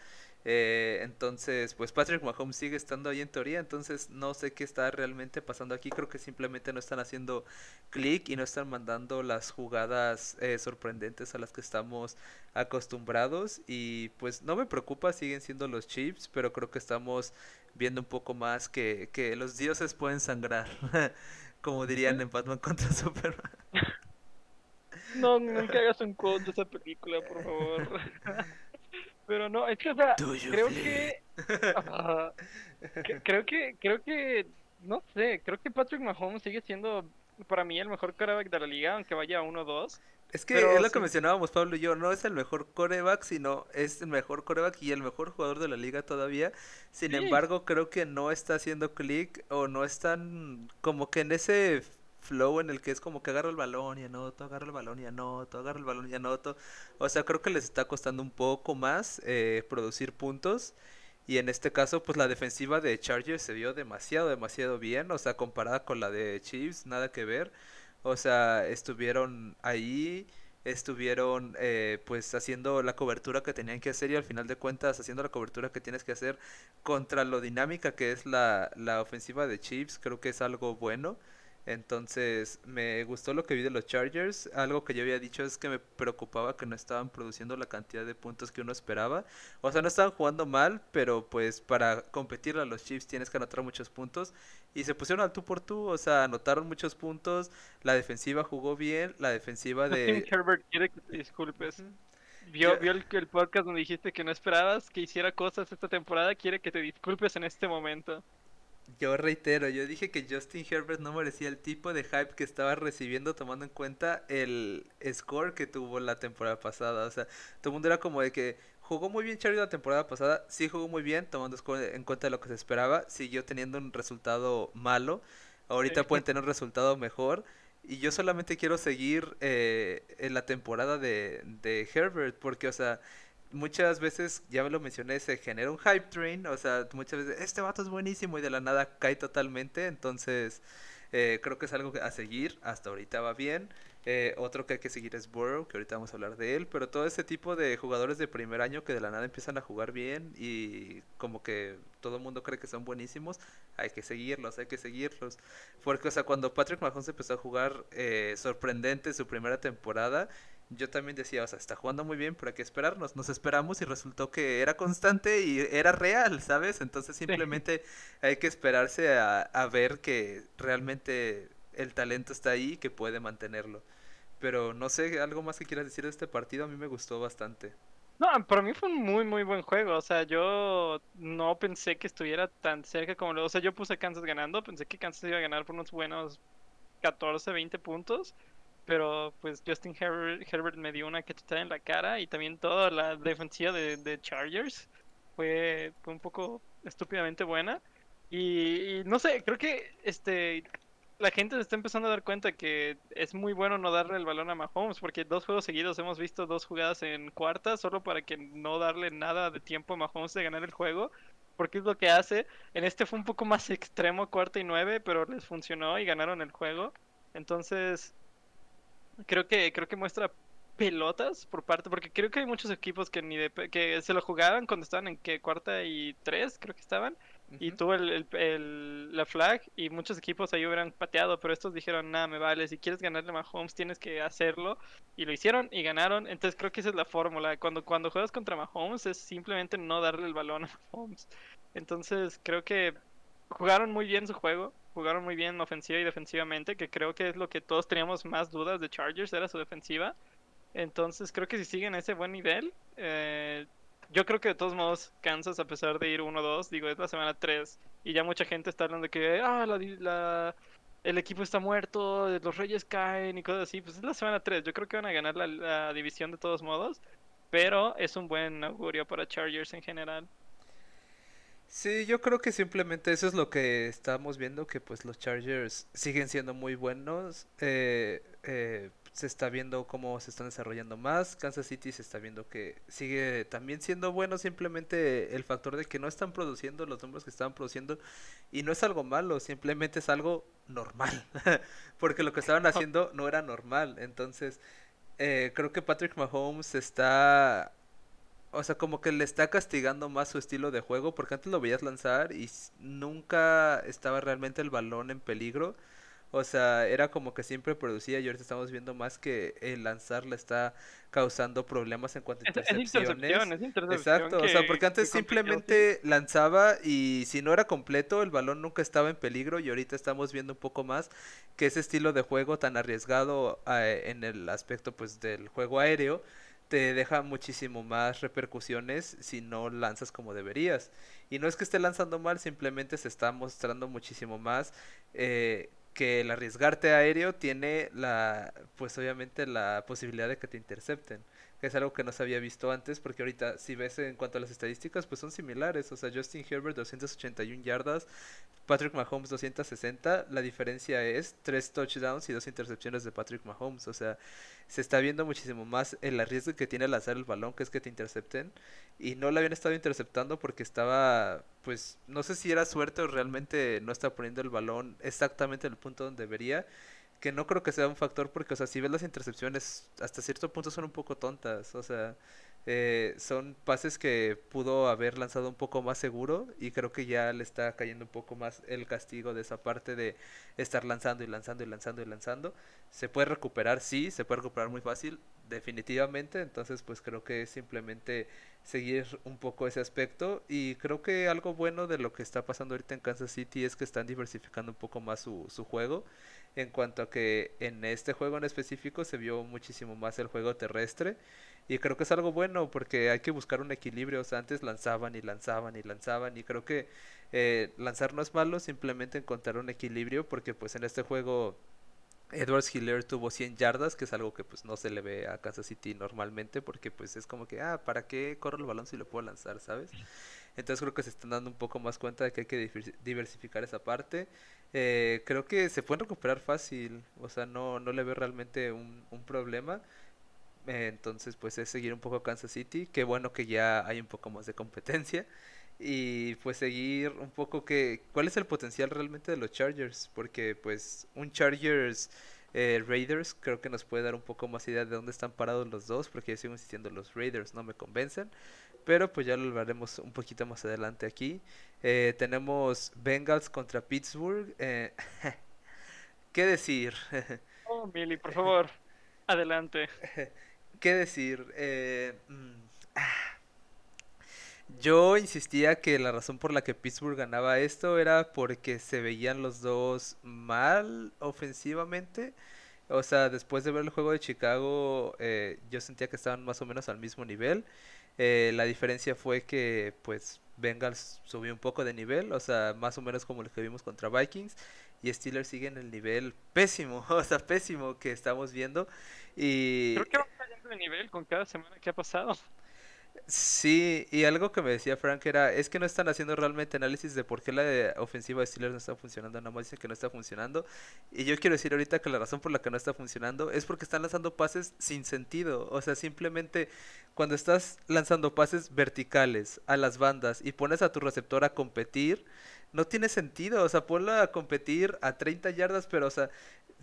Eh, entonces, pues Patrick Mahomes sigue estando ahí en teoría, entonces no sé qué está realmente pasando aquí. Creo que simplemente no están haciendo clic y no están mandando las jugadas eh, sorprendentes a las que estamos acostumbrados. Y pues no me preocupa, siguen siendo los Chiefs, pero creo que estamos viendo un poco más que, que los dioses pueden sangrar. como dirían en Batman contra Superman. No, nunca hagas un quote de esa película, por favor. Pero no, es que, o sea, creo que, creo que, creo que, no sé, creo que Patrick Mahomes sigue siendo para mí el mejor quarterback de la liga, aunque vaya a 1-2. Es que es lo que mencionábamos Pablo y yo, no es el mejor coreback, sino es el mejor coreback y el mejor jugador de la liga todavía. Sin embargo, creo que no está haciendo clic o no están como que en ese flow en el que es como que agarra el balón y anoto, agarra el balón y anoto, agarra el balón y anoto. O sea, creo que les está costando un poco más eh, producir puntos. Y en este caso, pues la defensiva de Chargers se vio demasiado, demasiado bien. O sea, comparada con la de Chiefs, nada que ver. O sea, estuvieron ahí, estuvieron eh, pues haciendo la cobertura que tenían que hacer y al final de cuentas haciendo la cobertura que tienes que hacer contra lo dinámica que es la, la ofensiva de Chiefs, creo que es algo bueno. Entonces, me gustó lo que vi de los Chargers. Algo que yo había dicho es que me preocupaba que no estaban produciendo la cantidad de puntos que uno esperaba. O sea, no estaban jugando mal, pero pues para competir a los Chiefs tienes que anotar muchos puntos. Y se pusieron al tú por tú, o sea, anotaron muchos puntos. La defensiva jugó bien. La defensiva de. Herbert quiere que te disculpes. Vio, vio el, el podcast donde dijiste que no esperabas que hiciera cosas esta temporada. Quiere que te disculpes en este momento. Yo reitero, yo dije que Justin Herbert no merecía el tipo de hype que estaba recibiendo tomando en cuenta el score que tuvo la temporada pasada. O sea, todo el mundo era como de que jugó muy bien Charlie la temporada pasada, sí jugó muy bien, tomando en cuenta lo que se esperaba, siguió teniendo un resultado malo, ahorita pueden tener un resultado mejor. Y yo solamente quiero seguir eh, en la temporada de, de Herbert, porque, o sea, muchas veces, ya me lo mencioné, se genera un hype train, o sea, muchas veces, este vato es buenísimo y de la nada cae totalmente, entonces eh, creo que es algo a seguir, hasta ahorita va bien. Eh, otro que hay que seguir es Burrow, que ahorita vamos a hablar de él, pero todo ese tipo de jugadores de primer año que de la nada empiezan a jugar bien y como que todo el mundo cree que son buenísimos, hay que seguirlos, hay que seguirlos. Porque, o sea, cuando Patrick Mahomes empezó a jugar eh, sorprendente su primera temporada, yo también decía, o sea, está jugando muy bien, pero hay que esperarnos. Nos esperamos y resultó que era constante y era real, ¿sabes? Entonces simplemente hay que esperarse a, a ver que realmente el talento está ahí y que puede mantenerlo. Pero no sé, algo más que quieras decir de este partido, a mí me gustó bastante. No, para mí fue un muy, muy buen juego. O sea, yo no pensé que estuviera tan cerca como lo... O sea, yo puse Kansas ganando, pensé que Kansas iba a ganar por unos buenos 14, 20 puntos. Pero pues Justin Herbert, me dio una cachetada en la cara y también toda la defensiva de, Chargers fue, fue un poco estúpidamente buena. Y, no sé, creo que este la gente se está empezando a dar cuenta que es muy bueno no darle el balón a Mahomes, porque dos juegos seguidos hemos visto dos jugadas en cuarta solo para que no darle nada de tiempo a Mahomes de ganar el juego, porque es lo que hace. En este fue un poco más extremo, cuarta y nueve, pero les funcionó y ganaron el juego. Entonces, creo que creo que muestra pelotas por parte, porque creo que hay muchos equipos que ni de, que se lo jugaban cuando estaban en que cuarta y tres, creo que estaban y tuvo el, el, la flag y muchos equipos ahí hubieran pateado, pero estos dijeron, nada, me vale, si quieres ganarle a Mahomes tienes que hacerlo y lo hicieron y ganaron, entonces creo que esa es la fórmula, cuando, cuando juegas contra Mahomes es simplemente no darle el balón a Mahomes, entonces creo que jugaron muy bien su juego, jugaron muy bien ofensiva y defensivamente, que creo que es lo que todos teníamos más dudas de Chargers, era su defensiva, entonces creo que si siguen ese buen nivel, eh, yo creo que de todos modos, Kansas, a pesar de ir 1-2, digo, es la semana 3 y ya mucha gente está hablando de que, ah, la, el equipo está muerto, los Reyes caen y cosas así. Pues es la semana 3, yo creo que van a ganar la, división de todos modos, pero es un buen augurio para Chargers en general. Sí, yo creo que simplemente eso es lo que estamos viendo, que pues los Chargers siguen siendo muy buenos. Eh, eh, se está viendo cómo se están desarrollando más. Kansas City se está viendo que sigue también siendo bueno. Simplemente el factor de que no están produciendo los números que estaban produciendo. Y no es algo malo, simplemente es algo normal. Porque lo que estaban haciendo no era normal. Entonces, eh, creo que Patrick Mahomes está. O sea, como que le está castigando más su estilo de juego. Porque antes lo veías lanzar y nunca estaba realmente el balón en peligro o sea, era como que siempre producía y ahorita estamos viendo más que el lanzar le está causando problemas en cuanto a intercepciones. Exacto, o sea, porque antes simplemente lanzaba y si no era completo, el balón nunca estaba en peligro y ahorita estamos viendo un poco más que ese estilo de juego tan arriesgado eh, en el aspecto pues del juego aéreo te deja muchísimo más repercusiones si no lanzas como deberías. Y no es que esté lanzando mal, simplemente se está mostrando muchísimo más eh, que el arriesgarte aéreo tiene la, pues obviamente la posibilidad de que te intercepten, es algo que no se había visto antes, porque ahorita si ves en cuanto a las estadísticas, pues son similares, o sea, Justin Herbert 281 yardas, Patrick Mahomes 260, la diferencia es tres touchdowns y dos intercepciones de Patrick Mahomes, o sea, se está viendo muchísimo más el arriesgo que tiene lanzar el balón, que es que te intercepten, y no lo habían estado interceptando porque estaba, pues, no sé si era suerte o realmente no está poniendo el balón exactamente en el punto donde debería, que no creo que sea un factor porque, o sea, si ves las intercepciones, hasta cierto punto son un poco tontas, o sea, eh, son pases que pudo haber lanzado un poco más seguro y creo que ya le está cayendo un poco más el castigo de esa parte de estar lanzando y lanzando y lanzando y lanzando. Se puede recuperar, sí, se puede recuperar muy fácil, definitivamente, entonces pues creo que es simplemente seguir un poco ese aspecto y creo que algo bueno de lo que está pasando ahorita en Kansas City es que están diversificando un poco más su, su juego en cuanto a que en este juego en específico se vio muchísimo más el juego terrestre y creo que es algo bueno porque hay que buscar un equilibrio. O sea, antes lanzaban y lanzaban y lanzaban. Y creo que eh, lanzar no es malo, simplemente encontrar un equilibrio. Porque pues en este juego Edwards Hiller tuvo 100 yardas, que es algo que pues no se le ve a Kansas City normalmente. Porque pues es como que, ah, ¿para qué corro el balón si lo puedo lanzar, sabes? Entonces creo que se están dando un poco más cuenta de que hay que diversificar esa parte. Eh, creo que se pueden recuperar fácil. O sea, no, no le veo realmente un, un problema Eh, entonces, pues es seguir un poco Kansas City. Qué bueno que ya hay un poco más de competencia. Y pues seguir un poco que... ¿Cuál es el potencial realmente de los Chargers? Porque pues un Chargers eh, Raiders creo que nos puede dar un poco más idea de dónde están parados los dos. Porque yo sigo insistiendo, los Raiders no me convencen. Pero pues ya lo hablaremos un poquito más adelante aquí. Eh, tenemos Bengals contra Pittsburgh. Eh, ¿Qué decir? oh, Mili, por favor, adelante. ¿Qué decir? Eh, mm. Yo insistía que la razón por la que Pittsburgh ganaba esto era porque se veían los dos mal ofensivamente. O sea, después de ver el juego de Chicago, eh, yo sentía que estaban más o menos al mismo nivel. Eh, la diferencia fue que, pues, Bengals subió un poco de nivel, o sea, más o menos como lo que vimos contra Vikings. Y Steelers sigue en el nivel pésimo, o sea, pésimo que estamos viendo. Y... Creo que va cayendo de nivel con cada semana que ha pasado. Sí, y algo que me decía Frank era, es que no están haciendo realmente análisis de por qué la ofensiva de Steelers no está funcionando, nada más dicen que no está funcionando. Y yo quiero decir ahorita que la razón por la que no está funcionando es porque están lanzando pases sin sentido. O sea, simplemente cuando estás lanzando pases verticales a las bandas y pones a tu receptor a competir, no tiene sentido. O sea, ponlo a competir a 30 yardas, pero o sea,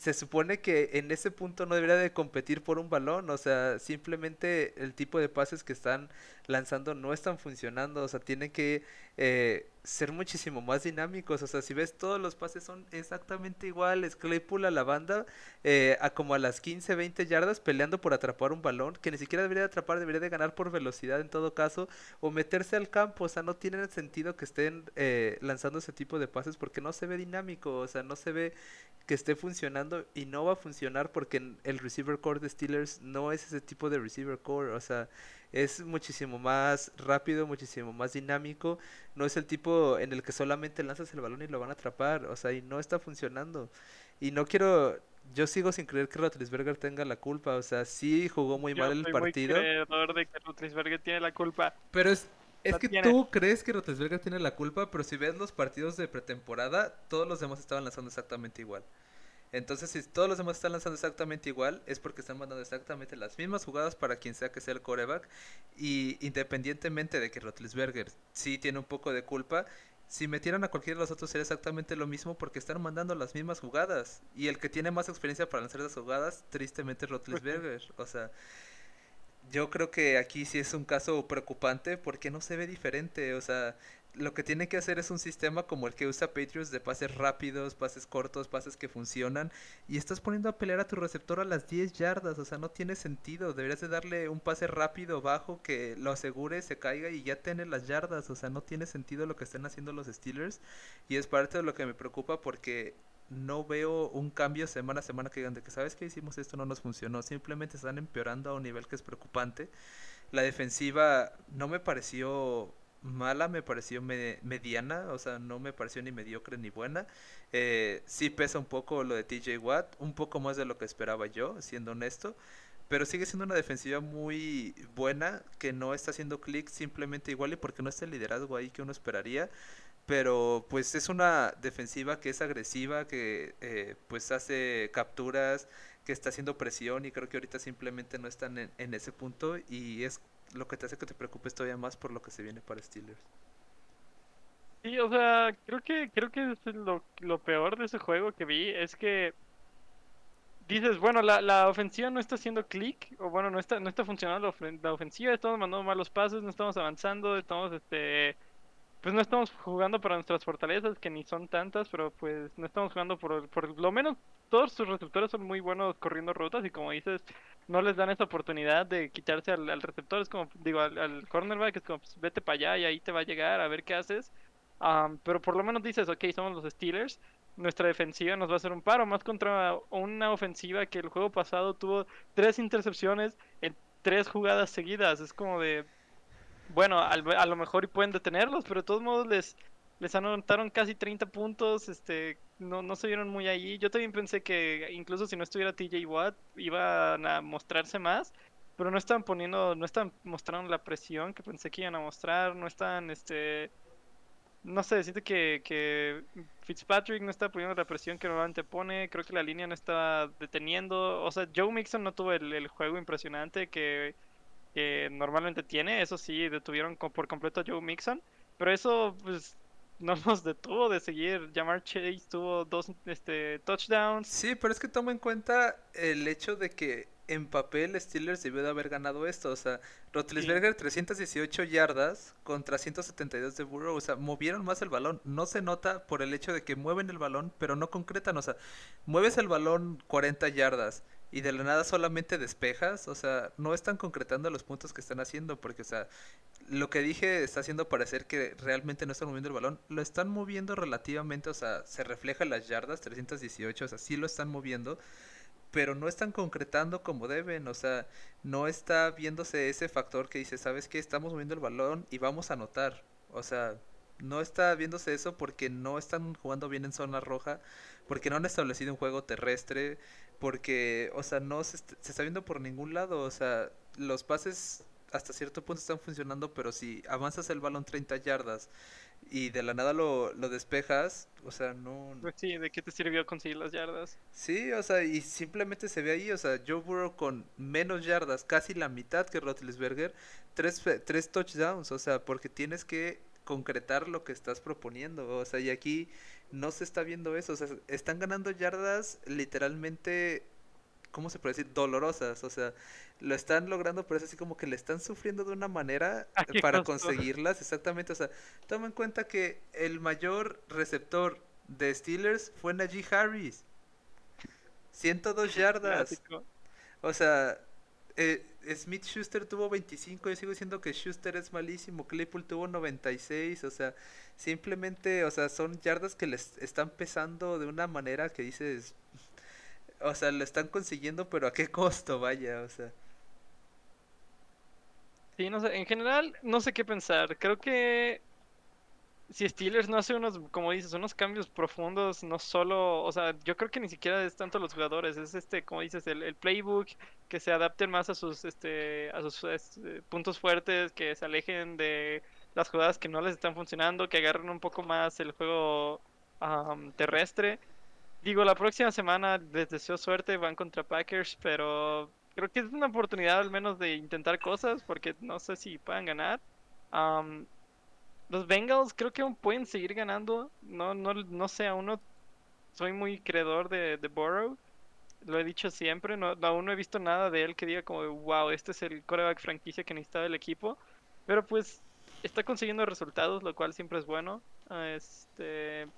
se supone que en ese punto no debería de competir por un balón, o sea, simplemente el tipo de pases que están lanzando no están funcionando, o sea, tienen que eh, ser muchísimo más dinámicos, o sea, si ves todos los pases son exactamente iguales, Claypool a la banda eh, a como a las 15, 20 yardas peleando por atrapar un balón, que ni siquiera debería de atrapar, debería de ganar por velocidad en todo caso, o meterse al campo, o sea, no tiene sentido que estén eh, lanzando ese tipo de pases porque no se ve dinámico, o sea, no se ve que esté funcionando y no va a funcionar porque el receiver core de Steelers no es ese tipo de receiver core, o sea, es muchísimo más rápido, muchísimo más dinámico, no es el tipo en el que solamente lanzas el balón y lo van a atrapar, o sea, y no está funcionando. Y no quiero, yo sigo sin creer que Rotlisberger tenga la culpa, o sea, sí jugó muy mal el partido. Muy de que Rotlisberger tiene la culpa. Pero es, es que tú crees que Rotlisberger tiene la culpa, pero si ves los partidos de pretemporada, todos los demás estaban lanzando exactamente igual. Entonces, si todos los demás están lanzando exactamente igual, es porque están mandando exactamente las mismas jugadas para quien sea que sea el coreback. Y independientemente de que Rotlisberger sí tiene un poco de culpa, si metieran a cualquiera de los otros sería exactamente lo mismo porque están mandando las mismas jugadas. Y el que tiene más experiencia para lanzar esas jugadas, tristemente es Rotlisberger. O sea, yo creo que aquí sí es un caso preocupante porque no se ve diferente. O sea, lo que tiene que hacer es un sistema como el que usa Patriots de pases rápidos, pases cortos, pases que funcionan y estás poniendo a pelear a tu receptor a las 10 yardas, o sea, no tiene sentido, deberías de darle un pase rápido, bajo, que lo asegure, se caiga y ya tiene las yardas, o sea, no tiene sentido lo que están haciendo los Steelers y es parte de lo que me preocupa porque no veo un cambio semana a semana que digan de que sabes que hicimos esto no nos funcionó, simplemente están empeorando a un nivel que es preocupante. La defensiva no me pareció mala, me pareció mediana, o sea, no me pareció ni mediocre ni buena. Eh, sí pesa un poco lo de TJ Watt, un poco más de lo que esperaba yo, siendo honesto. Pero sigue siendo una defensiva muy buena, que no está haciendo clic simplemente igual y porque no está el liderazgo ahí que uno esperaría. Pero pues es una defensiva que es agresiva, que eh, pues hace capturas, que está haciendo presión y creo que ahorita simplemente no están en, en ese punto y es lo que te hace que te preocupes todavía más por lo que se viene para Steelers. Sí, o sea, creo que creo que lo, lo peor de ese juego que vi es que dices, bueno, la, la ofensiva no está haciendo clic, o bueno, no está, no está funcionando la, ofensiva, estamos mandando malos pasos, no estamos avanzando, estamos, este, pues no estamos jugando para nuestras fortalezas, que ni son tantas, pero pues no estamos jugando por, por lo menos todos sus receptores son muy buenos corriendo rutas y como dices, no les dan esa oportunidad de quitarse al, receptor, es como, digo, al, cornerback, es como, pues, vete para allá y ahí te va a llegar a ver qué haces. pero por lo menos dices, ok, somos los Steelers, nuestra defensiva nos va a hacer un paro, más contra una ofensiva que el juego pasado tuvo tres intercepciones en tres jugadas seguidas. Es como de, bueno, a lo mejor y pueden detenerlos, pero de todos modos les, les anotaron casi 30 puntos, este, no, no se vieron muy allí. Yo también pensé que incluso si no estuviera TJ Watt, iban a mostrarse más, pero no están poniendo, no están mostrando la presión que pensé que iban a mostrar, no están, este, no sé, siento que, que Fitzpatrick no está poniendo la presión que normalmente pone, creo que la línea no está deteniendo, o sea, Joe Mixon no tuvo el, juego impresionante que, normalmente tiene, eso sí, detuvieron por completo a Joe Mixon, pero eso pues no nos detuvo de seguir. Jamar Chase tuvo dos este, touchdowns. Sí, pero es que toma en cuenta el hecho de que en papel Steelers debió de haber ganado esto. O sea, Rotlisberger 318 yardas contra 172 de Burrow. O sea, movieron más el balón. No se nota por el hecho de que mueven el balón, pero no concretan. O sea, mueves el balón 40 yardas y de la nada solamente despejas. O sea, no están concretando los puntos que están haciendo. Porque, o sea, lo que dije está haciendo parecer que realmente no están moviendo el balón. Lo están moviendo relativamente. O sea, se refleja las yardas 318. O sea, sí lo están moviendo pero no están concretando como deben, o sea, no está viéndose ese factor que dice, ¿sabes qué? Estamos moviendo el balón y vamos a anotar, o sea, no está viéndose eso porque no están jugando bien en zona roja, porque no han establecido un juego terrestre, porque, o sea, no se, se está viendo por ningún lado, o sea, los pases hasta cierto punto están funcionando, pero si avanzas el balón 30 yardas y de la nada lo, lo despejas, o sea, no... Pues sí, ¿de qué te sirvió conseguir las yardas? Sí, o sea, y simplemente se ve ahí, o sea, Joe Burrow con menos yardas, casi la mitad que Rotlisberger, tres, tres touchdowns, o sea, porque tienes que concretar lo que estás proponiendo, o sea, y aquí no se está viendo eso, o sea, están ganando yardas literalmente ¿cómo se puede decir? Dolorosas, o sea, lo están logrando, pero es así como que le están sufriendo de una manera para conseguirlas, exactamente, o sea, toma en cuenta que el mayor receptor de Steelers fue Najee Harris, 102 yardas, o sea, eh, Smith Schuster tuvo 25, yo sigo diciendo que Schuster es malísimo, Claypool tuvo 96, o sea, simplemente, o sea, son yardas que les están pesando de una manera que dices, o sea, lo están consiguiendo, pero ¿a qué costo? Vaya, o sea. Sí, no sé, en general no sé qué pensar. Creo que si Steelers no hace unos, como dices, unos cambios profundos, no solo, o sea, yo creo que ni siquiera es tanto los jugadores, es este, como dices, el, playbook, que se adapten más a sus, este, a sus este, puntos fuertes, que se alejen de las jugadas que no les están funcionando, que agarren un poco más el juego terrestre Digo, la próxima semana les deseo suerte, van contra Packers, pero creo que es una oportunidad al menos de intentar cosas, porque no sé si puedan ganar. Los Bengals creo que aún pueden seguir ganando. No, no, no sé, aún no soy muy creedor de, de Burrow. Lo he dicho siempre, no, aún no he visto nada de él que diga como, wow, este es el coreback franquicia que necesitaba el equipo. Pero pues está consiguiendo resultados, lo cual siempre es bueno. Este,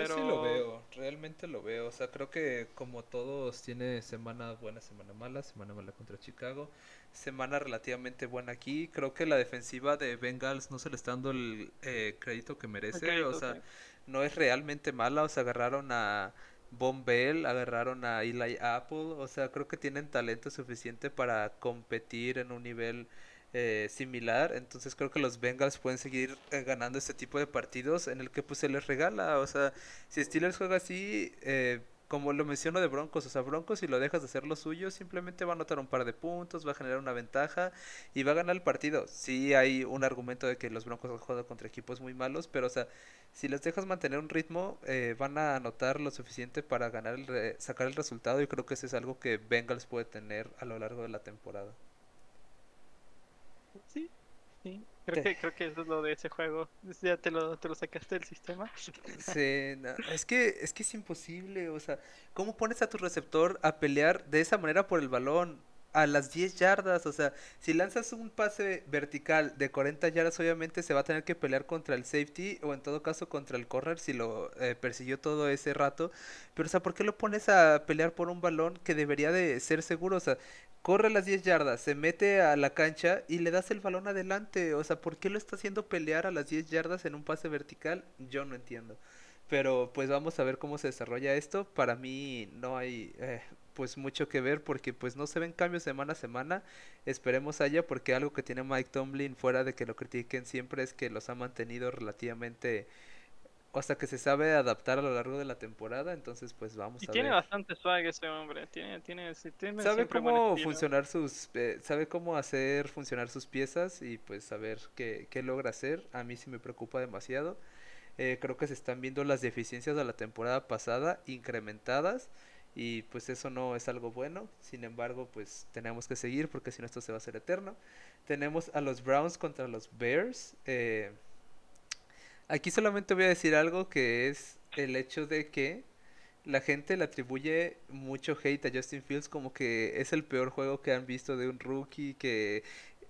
yo sí lo veo, realmente lo veo. O sea, creo que como todos tiene semana buena, semana mala, semana mala contra Chicago, semana relativamente buena aquí. Creo que la defensiva de Bengals no se le está dando el eh, crédito que merece. o sea, no es realmente mala. O sea, agarraron a Von Bell, agarraron a Eli Apple. O sea, creo que tienen talento suficiente para competir en un nivel eh, similar. Entonces creo que los Bengals pueden seguir eh, ganando este tipo de partidos en el que pues se les regala. O sea, si Steelers juega así, eh, como lo menciono de Broncos, o sea, Broncos si lo dejas de hacer lo suyo, simplemente va a anotar un par de puntos, va a generar una ventaja y va a ganar el partido. Sí hay un argumento de que los Broncos han jugado contra equipos muy malos, pero o sea, si les dejas mantener un ritmo, van a anotar lo suficiente para ganar el sacar el resultado y creo que eso es algo que Bengals puede tener a lo largo de la temporada. Sí, sí. Creo que, creo que eso es lo de ese juego. Ya te lo, te lo sacaste del sistema. Sí, es que es que es imposible, o sea, ¿cómo pones a tu receptor a pelear de esa manera por el balón? a las 10 yardas. O sea, si lanzas un pase vertical de 40 yardas, obviamente se va a tener que pelear contra el safety o en todo caso contra el corner si lo eh, persiguió todo ese rato. Pero, o sea, ¿por qué lo pones a pelear por un balón que debería de ser seguro? O sea, corre las 10 yardas, se mete a la cancha y le das el balón adelante. O sea, ¿por qué lo está haciendo pelear a las 10 yardas en un pase vertical? Yo no entiendo. Pero pues vamos a ver cómo se desarrolla esto. Para mí no hay eh, pues mucho que ver porque pues no se ven cambios semana a semana. Esperemos haya porque algo que tiene Mike Tomlin fuera de que lo critiquen siempre es que los ha mantenido relativamente hasta que se sabe adaptar a lo largo de la temporada, entonces pues vamos y a tiene bastante swag ese hombre, tiene tiene, tiene sabe cómo funcionar sus eh, sabe cómo hacer funcionar sus piezas y pues saber qué, qué logra hacer. A mí sí me preocupa demasiado. Eh, creo que se están viendo las deficiencias de la temporada pasada incrementadas y pues eso no es algo bueno. Sin embargo, pues tenemos que seguir porque si no esto se va a hacer eterno. Tenemos a los Browns contra los Bears. Eh, aquí solamente voy a decir algo que es el hecho de que la gente le atribuye mucho hate a Justin Fields como que es el peor juego que han visto de un rookie, que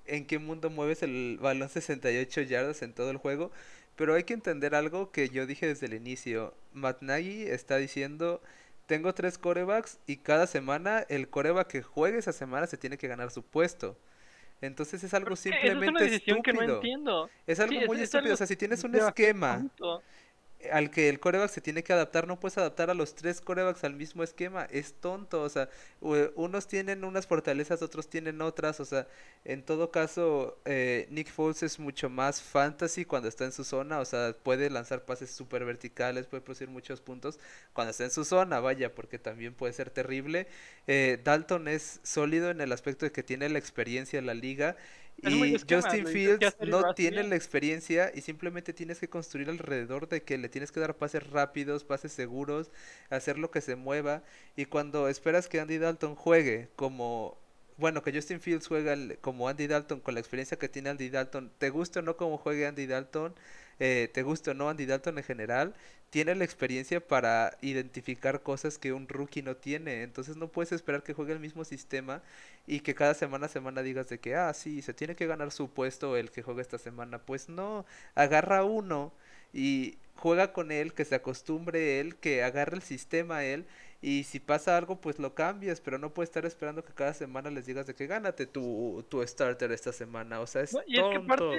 en qué mundo mueves el balón 68 yardas en todo el juego. Pero hay que entender algo que yo dije desde el inicio. Matt Nagy está diciendo tengo tres corebacks y cada semana el coreback que juegue esa semana se tiene que ganar su puesto. Entonces es algo simplemente es estúpido. Que no entiendo. Es algo muy estúpido. o sea, si tienes un esquema al que el coreback se tiene que adaptar, no puedes adaptar a los tres corebacks al mismo esquema, es tonto, o sea, unos tienen unas fortalezas, otros tienen otras, o sea, en todo caso, eh, Nick Foles es mucho más fantasy cuando está en su zona, o sea, puede lanzar pases súper verticales, puede producir muchos puntos cuando está en su zona, vaya, porque también puede ser terrible. Eh, Dalton es sólido en el aspecto de que tiene la experiencia en la liga y Justin Fields no tiene la experiencia y simplemente tienes que construir alrededor de que le tienes que dar pases rápidos, pases seguros, hacer lo que se mueva. Y cuando esperas que Andy Dalton juegue como bueno, que Justin Fields juega como Andy Dalton con la experiencia que tiene Andy Dalton, te guste o no como juegue Andy Dalton, eh, te guste o no Andy Dalton en general, tiene la experiencia para identificar cosas que un rookie no tiene. Entonces no puedes esperar que juegue el mismo sistema y que cada semana a semana digas de que, ah, sí, se tiene que ganar su puesto el que juega esta semana. Pues no, agarra uno y juega con él, que se acostumbre él, que agarre el sistema él y si pasa algo pues lo cambias, pero no puedes estar esperando que cada semana les digas de que gánate tu, tu starter esta semana, o sea, es tonto.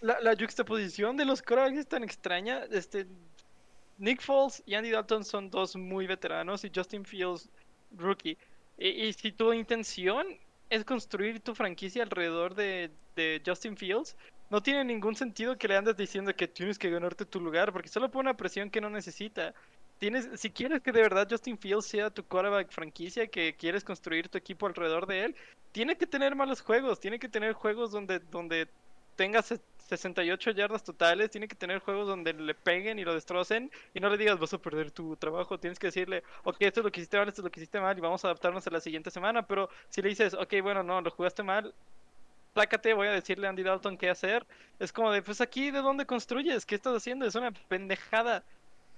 La, la juxtaposición de los quarterbacks es tan extraña, este Nick Foles y Andy Dalton son dos muy veteranos y Justin Fields rookie. Y, si tu intención es construir tu franquicia alrededor de, Justin Fields, no tiene ningún sentido que le andes diciendo que tienes que ganarte tu lugar, porque solo pone una presión que no necesita. Tienes, si quieres que de verdad Justin Fields sea tu quarterback franquicia, que quieres construir tu equipo alrededor de él, tiene que tener malos juegos, tiene que tener juegos donde, donde tengas 68 yardas totales, tiene que tener juegos donde le peguen y lo destrocen y no le digas vas a perder tu trabajo, tienes que decirle, ok, esto es lo que hiciste mal, esto es lo que hiciste mal y vamos a adaptarnos a la siguiente semana, pero si le dices, ok, bueno, no, lo jugaste mal, plácate, voy a decirle a Andy Dalton qué hacer, es como de, pues aquí, ¿de dónde construyes? ¿Qué estás haciendo? Es una pendejada.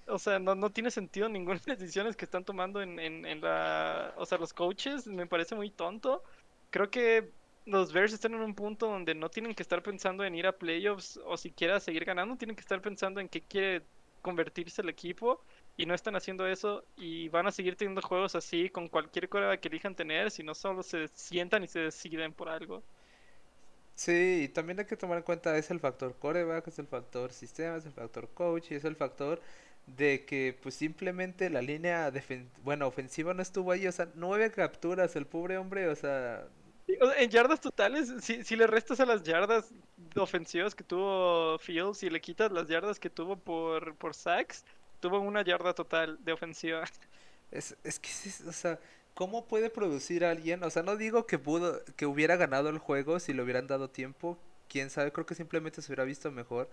O sea, no, no tiene sentido ninguna de las decisiones que están tomando en, en, en la... O sea, los coaches, me parece muy tonto. Creo que los Bears están en un punto donde no tienen que estar pensando en ir a playoffs o siquiera seguir ganando, tienen que estar pensando en qué quiere convertirse el equipo y no están haciendo eso y van a seguir teniendo juegos así con cualquier cosa que elijan tener si no solo se sientan y se deciden por algo. Sí, y también hay que tomar en cuenta es el factor coreback, es el factor sistema, es el factor coach y es el factor de que pues simplemente la línea bueno ofensiva no estuvo ahí, o sea, nueve capturas, el pobre hombre, o sea, en yardas totales, si, si le restas a las yardas ofensivas que tuvo Fields y le quitas las yardas que tuvo por, por sacks, tuvo una yarda total de ofensiva. Es, es que, o sea, ¿cómo puede producir alguien? O sea, no digo que pudo, que hubiera ganado el juego si le hubieran dado tiempo. Quién sabe, creo que simplemente se hubiera visto mejor.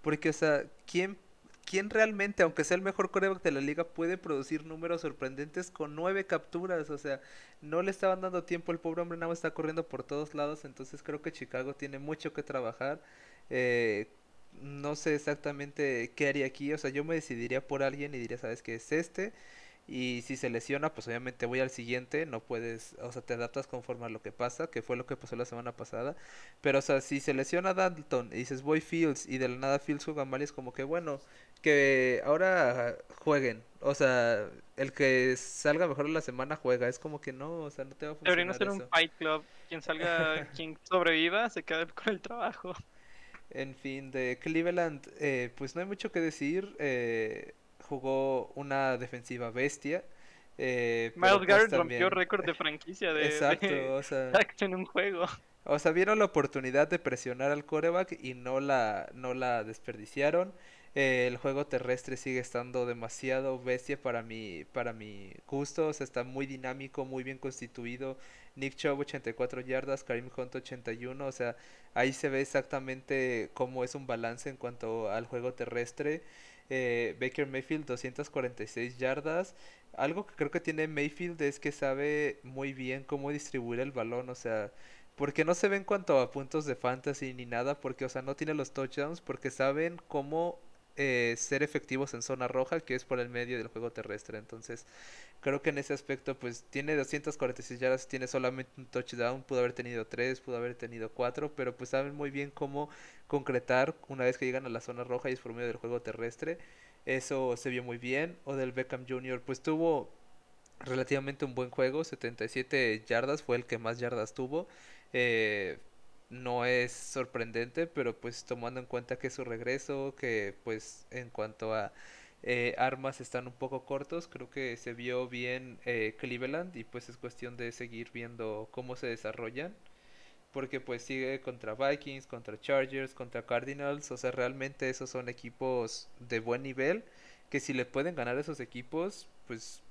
Porque, o sea, ¿quién ¿quién realmente, aunque sea el mejor coreback de la liga, puede producir números sorprendentes con nueve capturas? O sea, no le estaban dando tiempo, el pobre hombre nada está corriendo por todos lados, entonces creo que Chicago tiene mucho que trabajar. Eh, no sé exactamente qué haría aquí, o sea, yo me decidiría por alguien y diría, ¿sabes qué es este? Y si se lesiona, pues obviamente voy al siguiente, no puedes, o sea, te adaptas conforme a lo que pasa, que fue lo que pasó la semana pasada. Pero, o sea, si se lesiona Dalton y dices voy Fields y de la nada Fields juega mal, es como que bueno, que ahora jueguen. O sea, el que salga mejor en la semana juega, es como que no, o sea, no te va a funcionar. Debería ser un fight club, quien salga, quien sobreviva se queda con el trabajo. En fin, de Cleveland, eh, pues no hay mucho que decir. Eh, jugó una defensiva bestia. Eh, Miles pues Garrett rompió récord de franquicia de, Exacto, o sea, en un juego. O sea, vieron la oportunidad de presionar al coreback y no la, no la desperdiciaron. Eh, el juego terrestre sigue estando demasiado bestia para mi, para mi gusto. O sea, está muy dinámico, muy bien constituido. Nick Chubb 84 yardas, Karim Hunt 81. O sea, ahí se ve exactamente cómo es un balance en cuanto al juego terrestre. Eh, Baker Mayfield 246 yardas. Algo que creo que tiene Mayfield es que sabe muy bien cómo distribuir el balón, o sea, porque no se ve en cuanto a puntos de fantasy ni nada, porque, o sea, no tiene los touchdowns, porque saben cómo eh, ser efectivos en zona roja, que es por el medio del juego terrestre. Entonces, creo que en ese aspecto, pues tiene 246 yardas, tiene solamente un touchdown, pudo haber tenido 3, pudo haber tenido 4, pero pues saben muy bien cómo concretar una vez que llegan a la zona roja y es por medio del juego terrestre. Eso se vio muy bien. O del Beckham Jr. pues tuvo relativamente un buen juego, 77 yardas, fue el que más yardas tuvo. Eh, no es sorprendente, pero pues tomando en cuenta que su regreso, que pues en cuanto a eh, armas están un poco cortos, creo que se vio bien eh, Cleveland y pues es cuestión de seguir viendo cómo se desarrollan. Porque pues sigue contra Vikings, contra Chargers, contra Cardinals, o sea, realmente esos son equipos de buen nivel, que si le pueden ganar a esos equipos, pues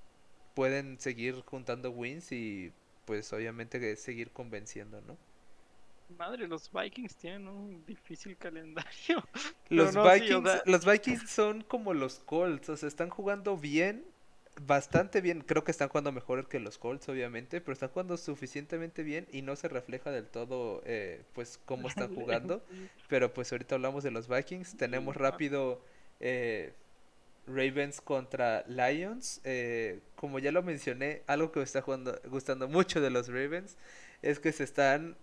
pueden seguir juntando wins y pues obviamente seguir convenciendo, ¿no? Madre, los Vikings tienen un difícil calendario. Los, Vikings, los Vikings son como los Colts, o sea, están jugando bien, bastante bien. Creo que están jugando mejor que los Colts, obviamente, pero están jugando suficientemente bien y no se refleja del todo, eh, pues, cómo están jugando. pero pues ahorita hablamos de los Vikings. Tenemos rápido eh, Ravens contra Lions. Eh, como ya lo mencioné, algo que me está jugando, gustando mucho de los Ravens es que se están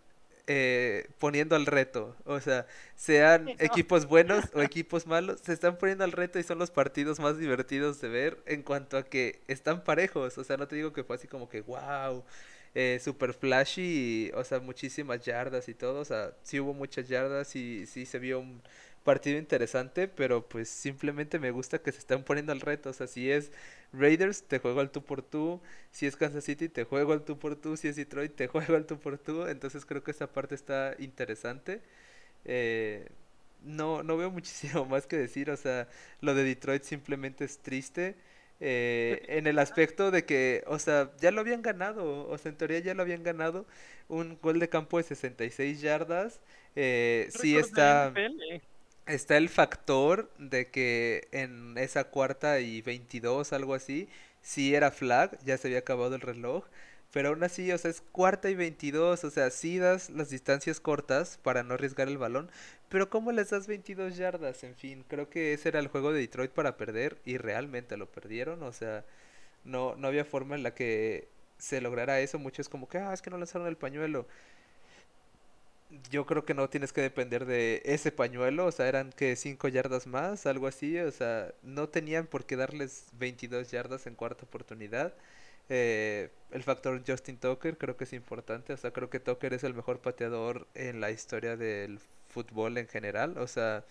eh, poniendo al reto. O sea, sean equipos buenos o equipos malos, se están poniendo al reto y son los partidos más divertidos de ver en cuanto a que están parejos. O sea, no te digo que fue así como que, wow, eh, super flashy, o sea, muchísimas yardas y todo. O sea, sí hubo muchas yardas y sí se vio un partido interesante, pero pues simplemente me gusta que se están poniendo al reto. O sea, si es Raiders, te juego al tú por tú. Si es Kansas City, te juego al tú por tú. Si es Detroit, te juego al tú por tú. Entonces creo que esa parte está interesante. Eh, no, no veo muchísimo más que decir. O sea, lo de Detroit simplemente es triste. Eh, en el aspecto de que, o sea, ya lo habían ganado, o sea, en teoría ya lo habían ganado, un gol de campo de 66 yardas, eh, sí está, está el factor de que en esa cuarta y 22, algo así, sí era flag, ya se había acabado el reloj. Pero aún así, o sea, es cuarta y 22, o sea, sí das las distancias cortas para no arriesgar el balón, pero ¿cómo les das 22 yardas? En fin, creo que ese era el juego de Detroit para perder y realmente lo perdieron, o sea, no, no había forma en la que se lograra eso. Muchos como que, ah, es que no lanzaron el pañuelo yo creo que no tienes que depender de ese pañuelo, o sea, eran que 5 yardas más, algo así, o sea, no tenían por qué darles 22 yardas en cuarta oportunidad. Eh, el factor Justin Tucker creo que es importante, o sea, creo que Tucker es el mejor pateador en la historia del fútbol en general, o sea,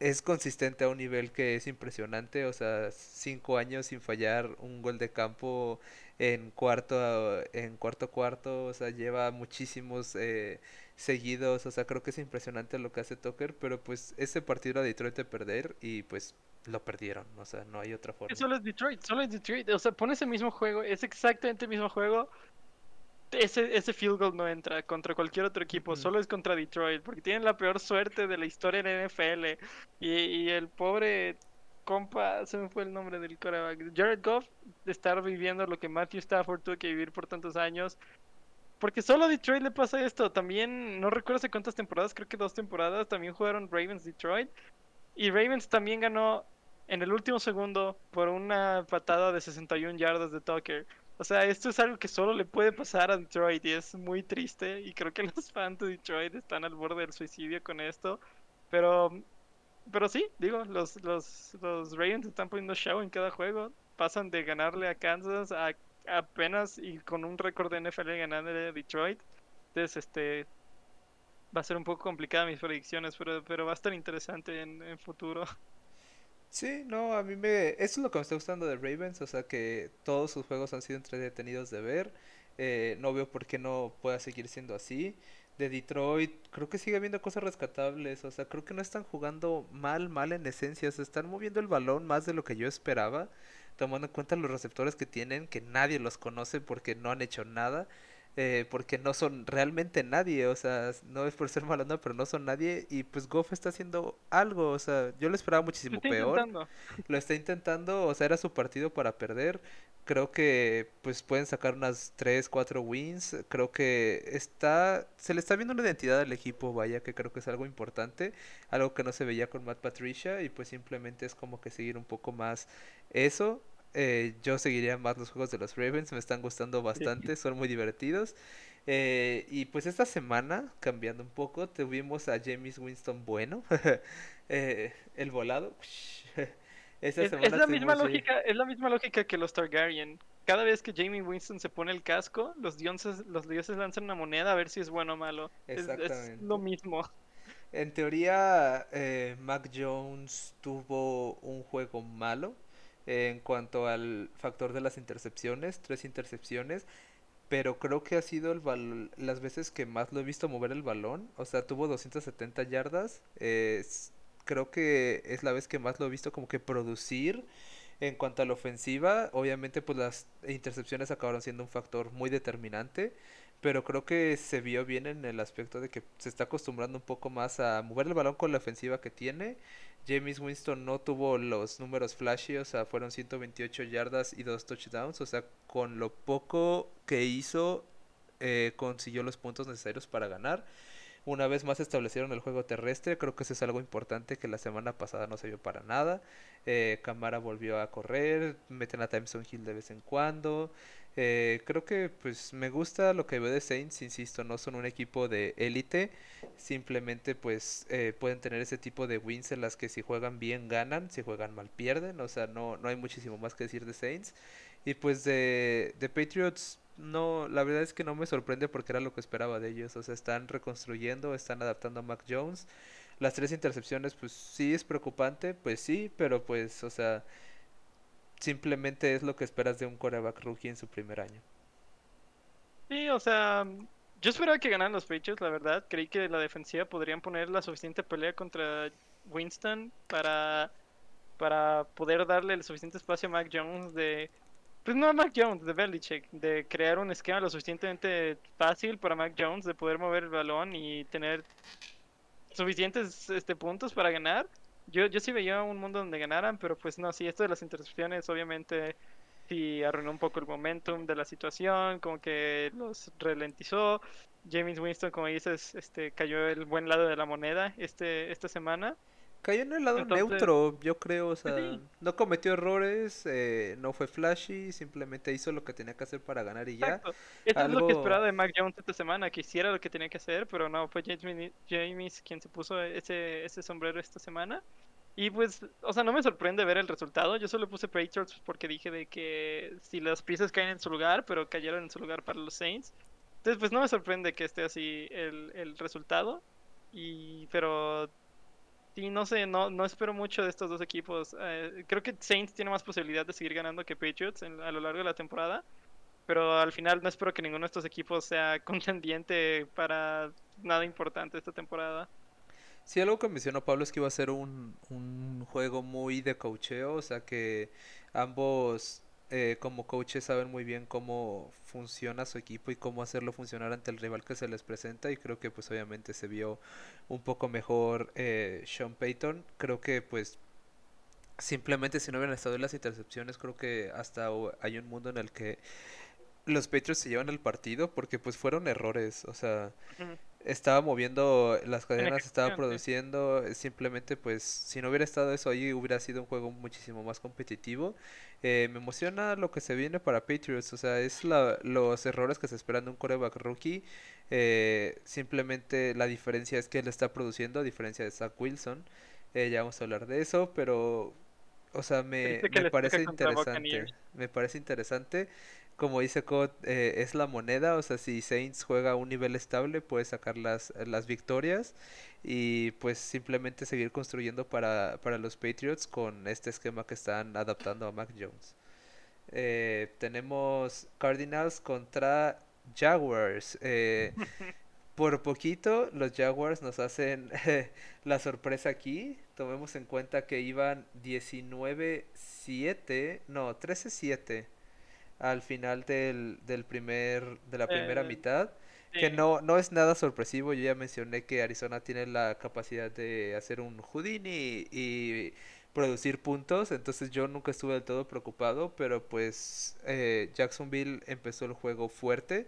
es consistente a un nivel que es impresionante, o sea, 5 años sin fallar un gol de campo en cuarto en cuarto cuarto, o sea, lleva muchísimos eh, seguidos, o sea, creo que es impresionante lo que hace Tucker, pero pues ese partido a Detroit de perder y pues lo perdieron, o sea, no hay otra forma. Solo es Detroit, solo es Detroit, o sea, pone ese mismo juego, es exactamente el mismo juego. Ese, ese field goal no entra contra cualquier otro equipo, solo es contra Detroit, porque tienen la peor suerte de la historia en NFL. Y, y el pobre compa, se me fue el nombre del coreback, Jared Goff, de estar viviendo lo que Matthew Stafford tuvo que vivir por tantos años, porque solo a Detroit le pasa esto. También, no recuerdo cuántas temporadas, creo que dos temporadas, también jugaron Ravens Detroit. Y Ravens también ganó en el último segundo por una patada de 61 yardas de Tucker. O sea, esto es algo que solo le puede pasar a Detroit y es muy triste. Y creo que los fans de Detroit están al borde del suicidio con esto. Pero, pero sí, digo, los, los, los Ravens están poniendo show en cada juego. Pasan de ganarle a Kansas a apenas y con un récord de NFL ganando de Detroit. Entonces, este va a ser un poco complicada mis predicciones, pero, pero va a estar interesante en, en futuro. Sí, no, a mí me... Eso es lo que me está gustando de Ravens, o sea que todos sus juegos han sido entretenidos de ver. Eh, no veo por qué no pueda seguir siendo así. De Detroit, creo que sigue habiendo cosas rescatables, o sea, creo que no están jugando mal, mal en esencia, se están moviendo el balón más de lo que yo esperaba tomando en cuenta los receptores que tienen, que nadie los conoce porque no han hecho nada. Eh, porque no son realmente nadie, o sea, no es por ser malo, no, pero no son nadie y pues Goff está haciendo algo, o sea, yo lo esperaba muchísimo peor. Lo está intentando, o sea, era su partido para perder. Creo que pues pueden sacar unas 3, 4 wins. Creo que está se le está viendo una identidad al equipo, vaya, que creo que es algo importante, algo que no se veía con Matt Patricia y pues simplemente es como que seguir un poco más eso eh, yo seguiría más los juegos de los Ravens, me están gustando bastante, son muy divertidos. Eh, y pues esta semana, cambiando un poco, tuvimos a James Winston bueno, eh, el volado. es, la misma lógica, es la misma lógica que los Targaryen. Cada vez que Jamie Winston se pone el casco, los dioses, los dioses lanzan una moneda a ver si es bueno o malo. Es, es lo mismo. En teoría, Mac Jones tuvo un juego malo en cuanto al factor de las intercepciones, tres intercepciones, pero creo que ha sido el las veces que más lo he visto mover el balón, o sea, tuvo 270 yardas, creo que es la vez que más lo he visto como que producir en cuanto a la ofensiva, obviamente pues las intercepciones acabaron siendo un factor muy determinante, pero creo que se vio bien en el aspecto de que se está acostumbrando un poco más a mover el balón con la ofensiva que tiene James Winston no tuvo los números flashy, o sea, fueron 128 yardas y dos touchdowns, o sea, con lo poco que hizo, eh, consiguió los puntos necesarios para ganar. Una vez más establecieron el juego terrestre, creo que eso es algo importante que la semana pasada no se vio para nada. Eh, Camara volvió a correr, meten a Timeson Hill de vez en cuando. Eh, creo que pues me gusta lo que veo de Saints, insisto, no son un equipo de élite, simplemente pues eh, pueden tener ese tipo de wins en las que si juegan bien ganan, si juegan mal pierden, o sea, no, no hay muchísimo más que decir de Saints. Y pues de, de Patriots, no, la verdad es que no me sorprende porque era lo que esperaba de ellos, o sea, están reconstruyendo, están adaptando a Mac Jones. Las tres intercepciones, pues sí es preocupante, pues sí, pero pues, o sea, simplemente es lo que esperas de un coreback rookie en su primer año. Sí, o sea, yo esperaba que ganaran los Patriots, la verdad. Creí que la defensiva podrían poner la suficiente pelea contra Winston para, para poder darle el suficiente espacio a Mac Jones de... Pues no a Mac Jones, de Belichick, de crear un esquema lo suficientemente fácil para Mac Jones de poder mover el balón y tener suficientes este, puntos para ganar. Yo, yo sí veía un mundo donde ganaran, pero pues no, sí, esto de las intercepciones obviamente sí arruinó un poco el momentum de la situación, como que los ralentizó. James Winston, como dices, este cayó el buen lado de la moneda este esta semana. Cayó en el lado neutro, yo creo, o sea, no cometió errores, eh, no fue flashy, simplemente hizo lo que tenía que hacer para ganar y ya. Eso es lo que esperaba de Mac Jones esta semana, que hiciera lo que tenía que hacer, pero no, fue James, James quien se puso ese, ese sombrero esta semana. Y pues, o sea, no me sorprende ver el resultado. Yo solo puse Patriots porque dije de que si las piezas caen en su lugar, pero cayeron en su lugar para los Saints. Entonces, pues no me sorprende que esté así el, el resultado. Y, pero Sí, no sé, no, no espero mucho de estos dos equipos. Eh, creo que Saints tiene más posibilidad de seguir ganando que Patriots a lo largo de la temporada. Pero al final no espero que ninguno de estos equipos sea contendiente para nada importante esta temporada. Sí, algo que mencionó Pablo es que iba a ser un, un juego muy de cocheo, o sea que ambos eh, como coaches saben muy bien cómo funciona su equipo y cómo hacerlo funcionar ante el rival que se les presenta y creo que pues obviamente se vio un poco mejor eh, Sean Payton. Creo que pues simplemente si no hubieran estado en las intercepciones creo que hasta hay un mundo en el que los Patriots se llevan el partido porque pues fueron errores, o sea, estaba moviendo las cadenas, estaba produciendo, simplemente pues si no hubiera estado eso ahí hubiera sido un juego muchísimo más competitivo. Eh, me emociona lo que se viene para Patriots, o sea, es la, los errores que se esperan de un coreback rookie, eh, simplemente la diferencia es que él está produciendo a diferencia de Zach Wilson, eh, ya vamos a hablar de eso, pero o sea, me, me parece interesante. Me parece interesante como dice Code, eh, es la moneda, o sea, si Saints juega a un nivel estable, puede sacar las, las victorias y pues simplemente seguir construyendo para, para los Patriots con este esquema que están adaptando a Mac Jones. Eh, tenemos Cardinals contra Jaguars. Eh, por poquito los Jaguars nos hacen la sorpresa aquí. Tomemos en cuenta que iban 19-7, no, 13-7 al final del, del primer, de la primera Eh, mitad. Que no, no es nada sorpresivo, yo ya mencioné que Arizona tiene la capacidad de hacer un Houdini y producir puntos, entonces yo nunca estuve del todo preocupado, pero pues eh, Jacksonville empezó el juego fuerte,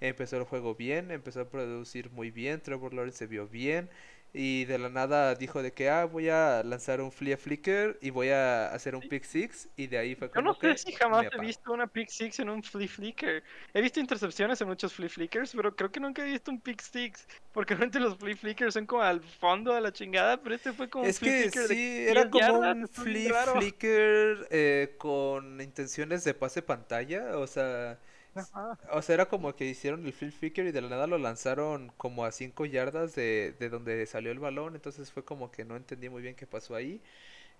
empezó el juego bien, empezó a producir muy bien, Trevor Lawrence se vio bien y de la nada dijo de que ah, voy a lanzar un flea flicker y voy a hacer un pick six y de ahí fue Yo no como sé que si jamás he visto una pick six en un flea flicker. He visto intercepciones en muchos flea flickers, pero creo que nunca he visto un pick six. Porque realmente los flea flickers son como al fondo a la chingada, pero este fue como un Es flea que de sí, era 10 como yardas, un flea flicker eh, con intenciones de pase pantalla, o sea. o sea, era como que hicieron el flea flicker y de la nada lo lanzaron como a 5 yardas de, de donde salió el balón, entonces fue como que no entendí muy bien qué pasó ahí.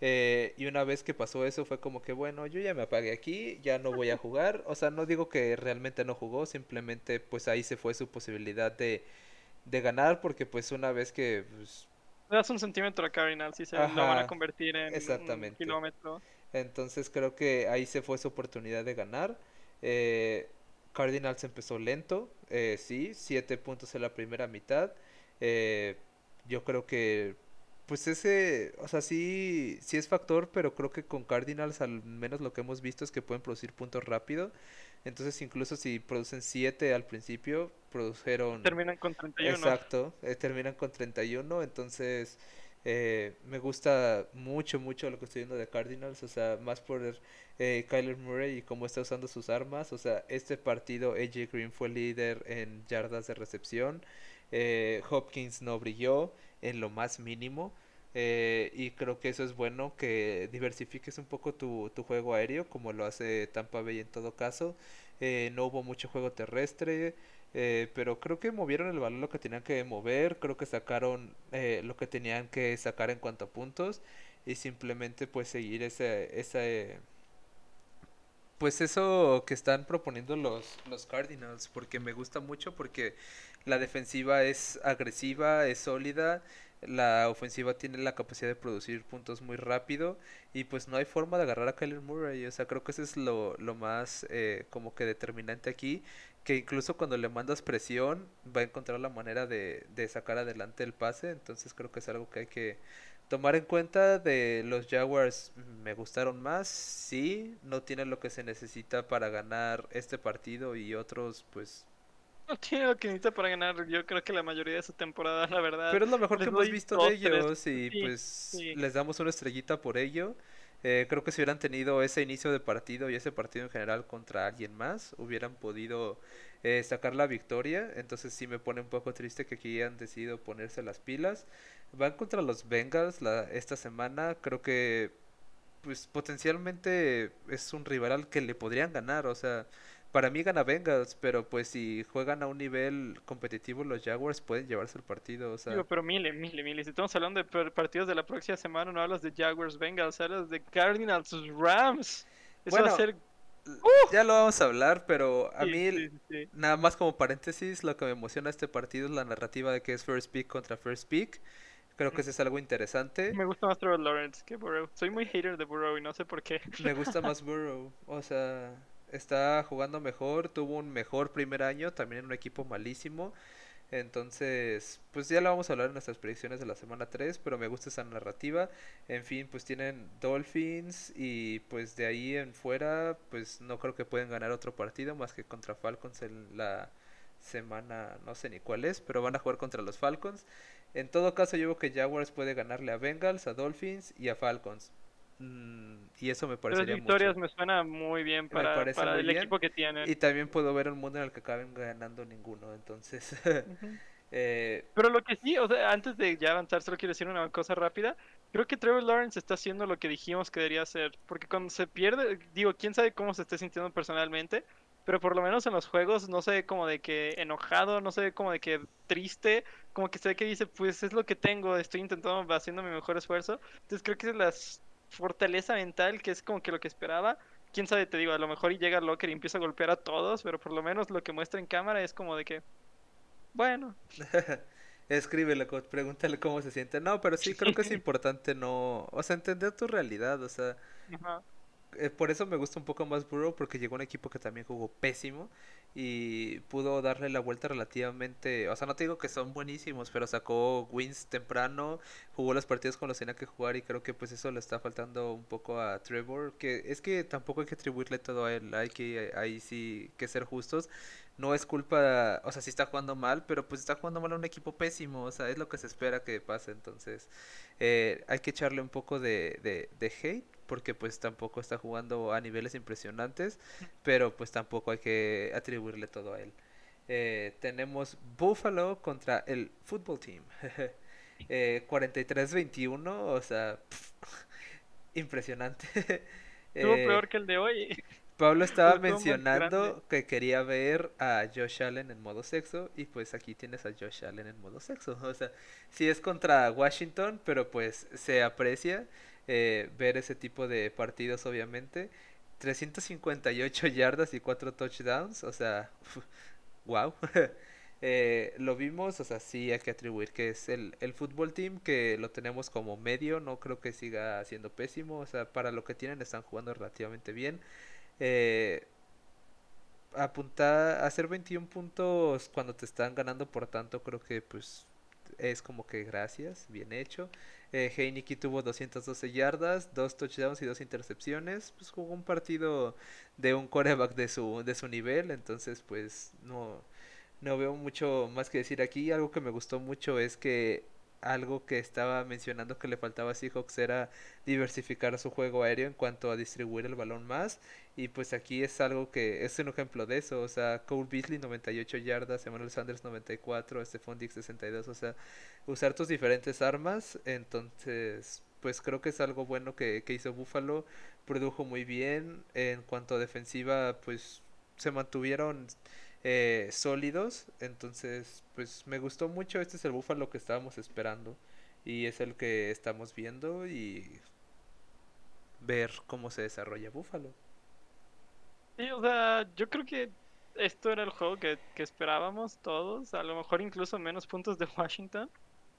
eh, y una vez que pasó eso fue como que bueno, yo ya me apagué aquí, ya no voy a jugar, o sea, no digo que realmente no jugó, simplemente pues ahí se fue su posibilidad de, de ganar porque pues una vez que pues, Le das un centímetro a Cardinals y se lo van a convertir en un exactamente. kilómetro. Entonces creo que ahí se fue su oportunidad de ganar. Eh, Cardinals empezó lento, eh, sí, siete puntos en la primera mitad. Eh, yo creo que, pues ese, o sea, sí, sí es factor, pero creo que con Cardinals al menos lo que hemos visto es que pueden producir puntos rápido. Entonces incluso si producen siete al principio, produjeron Terminan con 31. Exacto, eh, terminan con 31, entonces eh, me gusta mucho, mucho lo que estoy viendo de Cardinals, o sea, más por eh, Kyler Murray y cómo está usando sus armas, o sea, este partido AJ Green fue líder en yardas de recepción, eh, Hopkins no brilló en lo más mínimo, eh, y creo que eso es bueno, que diversifiques un poco tu, tu juego aéreo, como lo hace Tampa Bay en todo caso, eh, no hubo mucho juego terrestre, eh, pero creo que movieron el balón lo que tenían que mover, creo que sacaron eh, lo que tenían que sacar en cuanto a puntos y simplemente pues seguir ese, ese, pues eso que están proponiendo los, los Cardinals, porque me gusta mucho porque la defensiva es agresiva, es sólida, la ofensiva tiene la capacidad de producir puntos muy rápido y pues no hay forma de agarrar a Kyler Murray, o sea, creo que eso es lo, lo más eh, como que determinante aquí, que incluso cuando le mandas presión va a encontrar la manera de, de sacar adelante el pase, entonces creo que es algo que hay que tomar en cuenta de los Jaguars me gustaron más, sí, no tienen lo que se necesita para ganar este partido y otros pues No tiene lo que necesita para ganar, yo creo que la mayoría de su temporada, la verdad. Pero es lo mejor que hemos visto dos, de tres. ellos y Sí, pues sí. les damos una estrellita por ello. Eh, creo que si hubieran tenido ese inicio de partido y ese partido en general contra alguien más, hubieran podido eh, sacar la victoria. Entonces sí me pone un poco triste que aquí hayan decidido ponerse las pilas. Van contra los Bengals la, esta semana. Creo que pues potencialmente es un rival al que le podrían ganar. O sea, para mí gana Bengals, pero pues si juegan a un nivel competitivo los Jaguars pueden llevarse el partido. O sea, Digo, pero mile, mile, mile. Si estamos hablando de partidos de la próxima semana, no hablas de Jaguars Bengals, hablas de Cardinals Rams. Eso va a ser. ya lo vamos a hablar, pero a sí, mí, sí, sí, sí. nada más como paréntesis, lo que me emociona este partido es la narrativa de que es first pick contra first pick. Creo que eso es algo interesante. Me gusta más Trevor Lawrence que Burrow. Soy muy hater de Burrow y no sé por qué. Me gusta más Burrow. O sea, está jugando mejor, tuvo un mejor primer año, también en un equipo malísimo. Entonces, pues ya lo vamos a hablar en nuestras predicciones de la semana 3, pero me gusta esa narrativa. En fin, pues tienen Dolphins y pues de ahí en fuera, pues no creo que pueden ganar otro partido más que contra Falcons en la semana, no sé ni cuál es, pero van a jugar contra los Falcons. En todo caso, yo creo que Jaguars puede ganarle a Bengals, a Dolphins y a Falcons. Mm, y eso me Tres parecería victorias mucho. me suena muy bien para, parece para muy el bien. equipo que tienen. Y también puedo ver un mundo en el que acaben ganando ninguno. Entonces, eh, Pero lo que sí, o sea, antes de ya avanzar, solo quiero decir una cosa rápida. Creo que Trevor Lawrence está haciendo lo que dijimos que debería hacer. Porque cuando se pierde, digo, quién sabe cómo se esté sintiendo personalmente. Pero por lo menos en los juegos no se ve como de que enojado, no se ve como de que triste. Como que se ve que dice, pues es lo que tengo, estoy intentando, haciendo mi mejor esfuerzo. Entonces creo que es la fortaleza mental, que es como que lo que esperaba. Quién sabe, te digo, a lo mejor y llega Locker y empieza a golpear a todos. Pero por lo menos lo que muestra en cámara es como de que, bueno, escríbele, pregúntale cómo se siente. No, pero sí creo que es importante no, o sea, entender tu realidad, o sea, ajá. Eh, por eso me gusta un poco más Burrow, porque llegó un equipo que también jugó pésimo y pudo darle la vuelta relativamente, o sea, no te digo que son buenísimos, pero sacó wins temprano, jugó los partidos con los tenía que jugar y creo que pues eso le está faltando un poco a Trevor, que es que tampoco hay que atribuirle todo a él, hay que ahí sí que ser justos. No es culpa, o sea, sí está jugando mal, pero pues está jugando mal a un equipo pésimo, o sea, es lo que se espera que pase, entonces eh, hay que echarle un poco de, de, de hate porque pues tampoco está jugando a niveles impresionantes, pero pues tampoco hay que atribuirle todo a él. Eh, tenemos Buffalo contra el Football Team. eh, 43-21, o sea, impresionante. Estuvo eh, peor que el de hoy. Pablo estaba mencionando que quería ver a Josh Allen en modo sexo y pues aquí tienes a Josh Allen en modo sexo. O sea, sí es contra Washington, pero pues se aprecia. Eh, ver ese tipo de partidos, obviamente. 358 yardas y 4 touchdowns, o sea, wow. Eh, lo vimos, o sea, sí hay que atribuir que es el, el fútbol team, que lo tenemos como medio, no creo que siga siendo pésimo, o sea, para lo que tienen están jugando relativamente bien. Eh, apuntar, hacer 21 puntos cuando te están ganando por tanto, creo que pues es como que gracias, bien hecho. Eh, tuvo 212 yardas, dos touchdowns y dos intercepciones. Pues jugó un partido de un coreback de su, de su nivel, entonces pues no, no veo mucho más que decir aquí. Algo que me gustó mucho es que algo que estaba mencionando que le faltaba a Seahawks era diversificar su juego aéreo en cuanto a distribuir el balón más y pues aquí es algo que es un ejemplo de eso, o sea, Cole Beasley 98 yardas, Emmanuel Sanders 94, Stephon Diggs 62, o sea, usar tus diferentes armas, entonces pues creo que es algo bueno que, que hizo Buffalo, produjo muy bien, en cuanto a defensiva pues se mantuvieron eh, sólidos. Entonces, pues me gustó mucho. Este es el búfalo que estábamos esperando. Y es el que estamos viendo y ver cómo se desarrolla Búfalo. Sí, o sea, yo creo que esto era el juego que, que esperábamos todos. A lo mejor incluso menos puntos de Washington.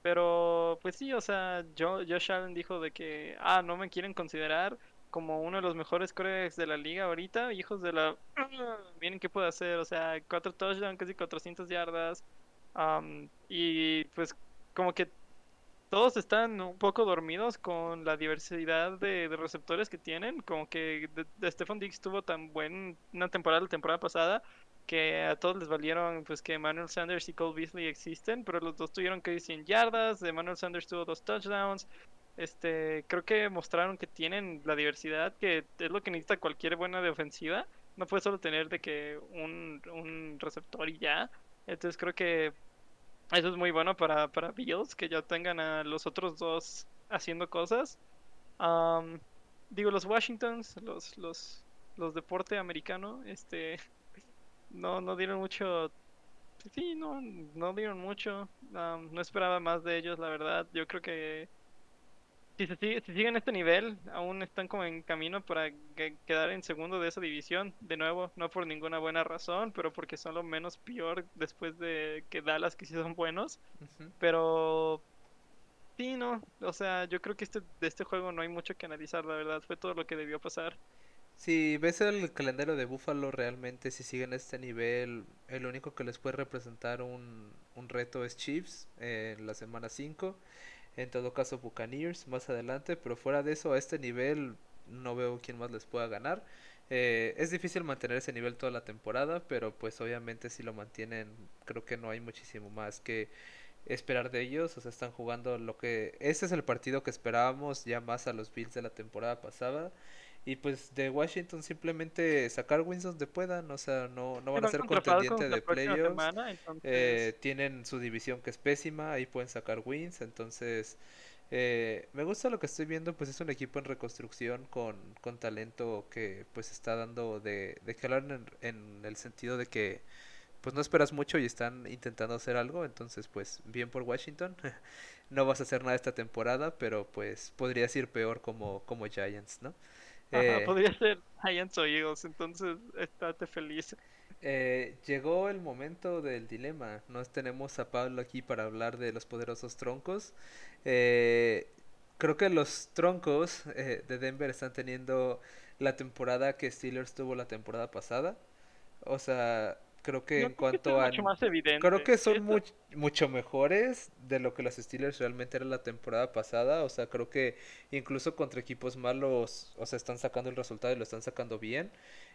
Pero, pues sí, o sea, yo, Josh Allen dijo de que, ah, no me quieren considerar como uno de los mejores corebacks de la liga ahorita, hijos de la... Miren qué puede hacer, o sea, cuatro touchdowns, casi 400 yardas. y pues como que todos están un poco dormidos con la diversidad de, receptores que tienen. Como que de, Stephen Diggs tuvo tan buena temporada la temporada pasada que a todos les valieron pues que Emmanuel Sanders y Cole Beasley existen, pero los dos tuvieron que 100 yardas, Emmanuel Sanders tuvo dos touchdowns, este, creo que mostraron que tienen la diversidad que es lo que necesita cualquier buena de ofensiva. No puede solo tener de que un receptor y ya. Entonces creo que eso es muy bueno para, para Bills, que ya tengan a los otros dos haciendo cosas. digo, los Washingtons, los, los, los deporte americano, este, no, no dieron mucho sí, no, no dieron mucho. no esperaba más de ellos, la verdad. Yo creo que si, se sigue, si siguen este nivel, aún están como en camino para quedar en segundo de esa división. De nuevo, no por ninguna buena razón, pero porque son lo menos peor después de que Dallas, que sí son buenos. Pero sí, no. O sea, yo creo que este, de este juego no hay mucho que analizar, la verdad. Fue todo lo que debió pasar. Si ves el calendario de Buffalo, realmente si siguen este nivel, el único que les puede representar un, un reto es Chiefs en la semana 5 en todo caso Buccaneers más adelante, pero fuera de eso a este nivel no veo quién más les pueda ganar. Eh, es difícil mantener ese nivel toda la temporada, pero pues obviamente si lo mantienen creo que no hay muchísimo más que esperar de ellos, o sea, están jugando lo que... Este es el partido que esperábamos ya más a los Bills de la temporada pasada y pues de Washington simplemente sacar wins donde puedan, o sea, no, no van a ser contendientes de playoffs. Eh, tienen su división que es pésima, ahí pueden sacar wins, entonces eh, me gusta lo que estoy viendo, pues es un equipo en reconstrucción con, con talento que pues está dando de, de que hablar en, en el sentido de que pues no esperas mucho y están intentando hacer algo, entonces pues bien por Washington. no vas a hacer nada esta temporada, pero pues podrías ir peor como, como Giants, ¿no? Eh, podría ser Giants o Eagles, entonces estate feliz. Eh, llegó el momento del dilema. Nos tenemos a Pablo aquí para hablar de los poderosos troncos. Eh, creo que los troncos de Denver están teniendo la temporada que Steelers tuvo la temporada pasada. O sea, creo que en cuanto a... Creo que son mucho mejores de lo que los Steelers realmente eran la temporada pasada. O sea, creo que incluso contra equipos malos, o sea, están sacando el resultado y lo están sacando bien.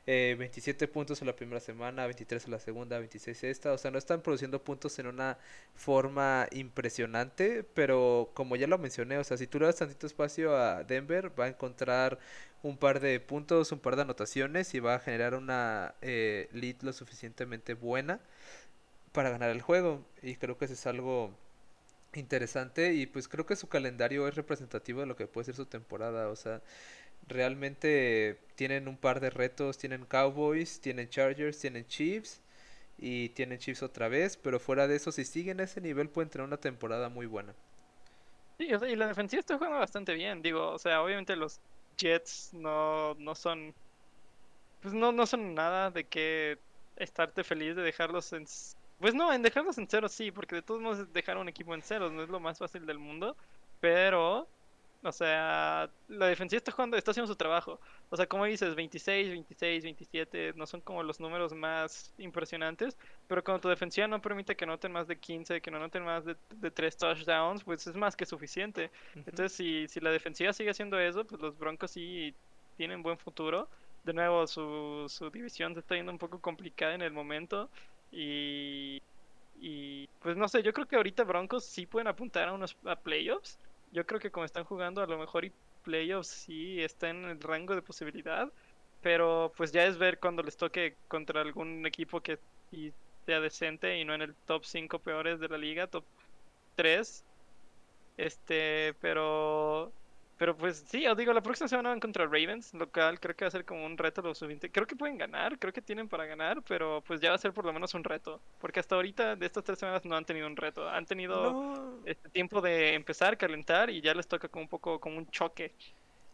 27 eh, puntos en la primera semana, 23 en la segunda, 26 esta. O sea, no están produciendo puntos en una forma impresionante, pero como ya lo mencioné, o sea, si tú le das tantito espacio a Denver, va a encontrar un par de puntos, un par de anotaciones y va a generar una eh, lead lo suficientemente buena para ganar el juego. Y creo que eso es algo interesante y pues creo que su calendario es representativo de lo que puede ser su temporada. O sea, realmente tienen un par de retos, tienen Cowboys, tienen Chargers, tienen Chiefs y tienen Chiefs otra vez, pero fuera de eso, si siguen ese nivel pueden tener una temporada muy buena. Sí, y la defensiva está jugando bastante bien, digo, o sea, obviamente los Jets no, no son, pues no, no son nada de que estarte feliz de dejarlos en... Pues no, en dejarlos en cero sí, porque de todos modos dejar un equipo en ceros no es lo más fácil del mundo, pero o sea, la defensiva está jugando, está haciendo su trabajo. O sea, como dices, 26, 26, 27, no son como los números más impresionantes, pero cuando tu defensiva no permite que anoten más de 15, que no anoten más de, de 3 touchdowns, pues es más que suficiente. Entonces, si, si la defensiva sigue haciendo eso, pues los Broncos sí tienen buen futuro. De nuevo, su, su división se está yendo un poco complicada en el momento y, y pues no sé, yo creo que ahorita Broncos sí pueden apuntar a unos a playoffs yo creo que como están jugando, a lo mejor y playoffs sí está en el rango de posibilidad, pero pues ya es ver cuando les toque contra algún equipo que sea decente y no en el top 5 peores de la liga, top 3. Este, pero pero pues sí, os digo, la próxima semana van contra Ravens, local, creo que va a ser como un reto lo suficiente. Creo que pueden ganar, creo que tienen para ganar, pero pues ya va a ser por lo menos un reto. Porque hasta ahorita, de estas tres semanas, no han tenido un reto. Han tenido este tiempo de empezar, calentar y ya les toca como un poco como un choque.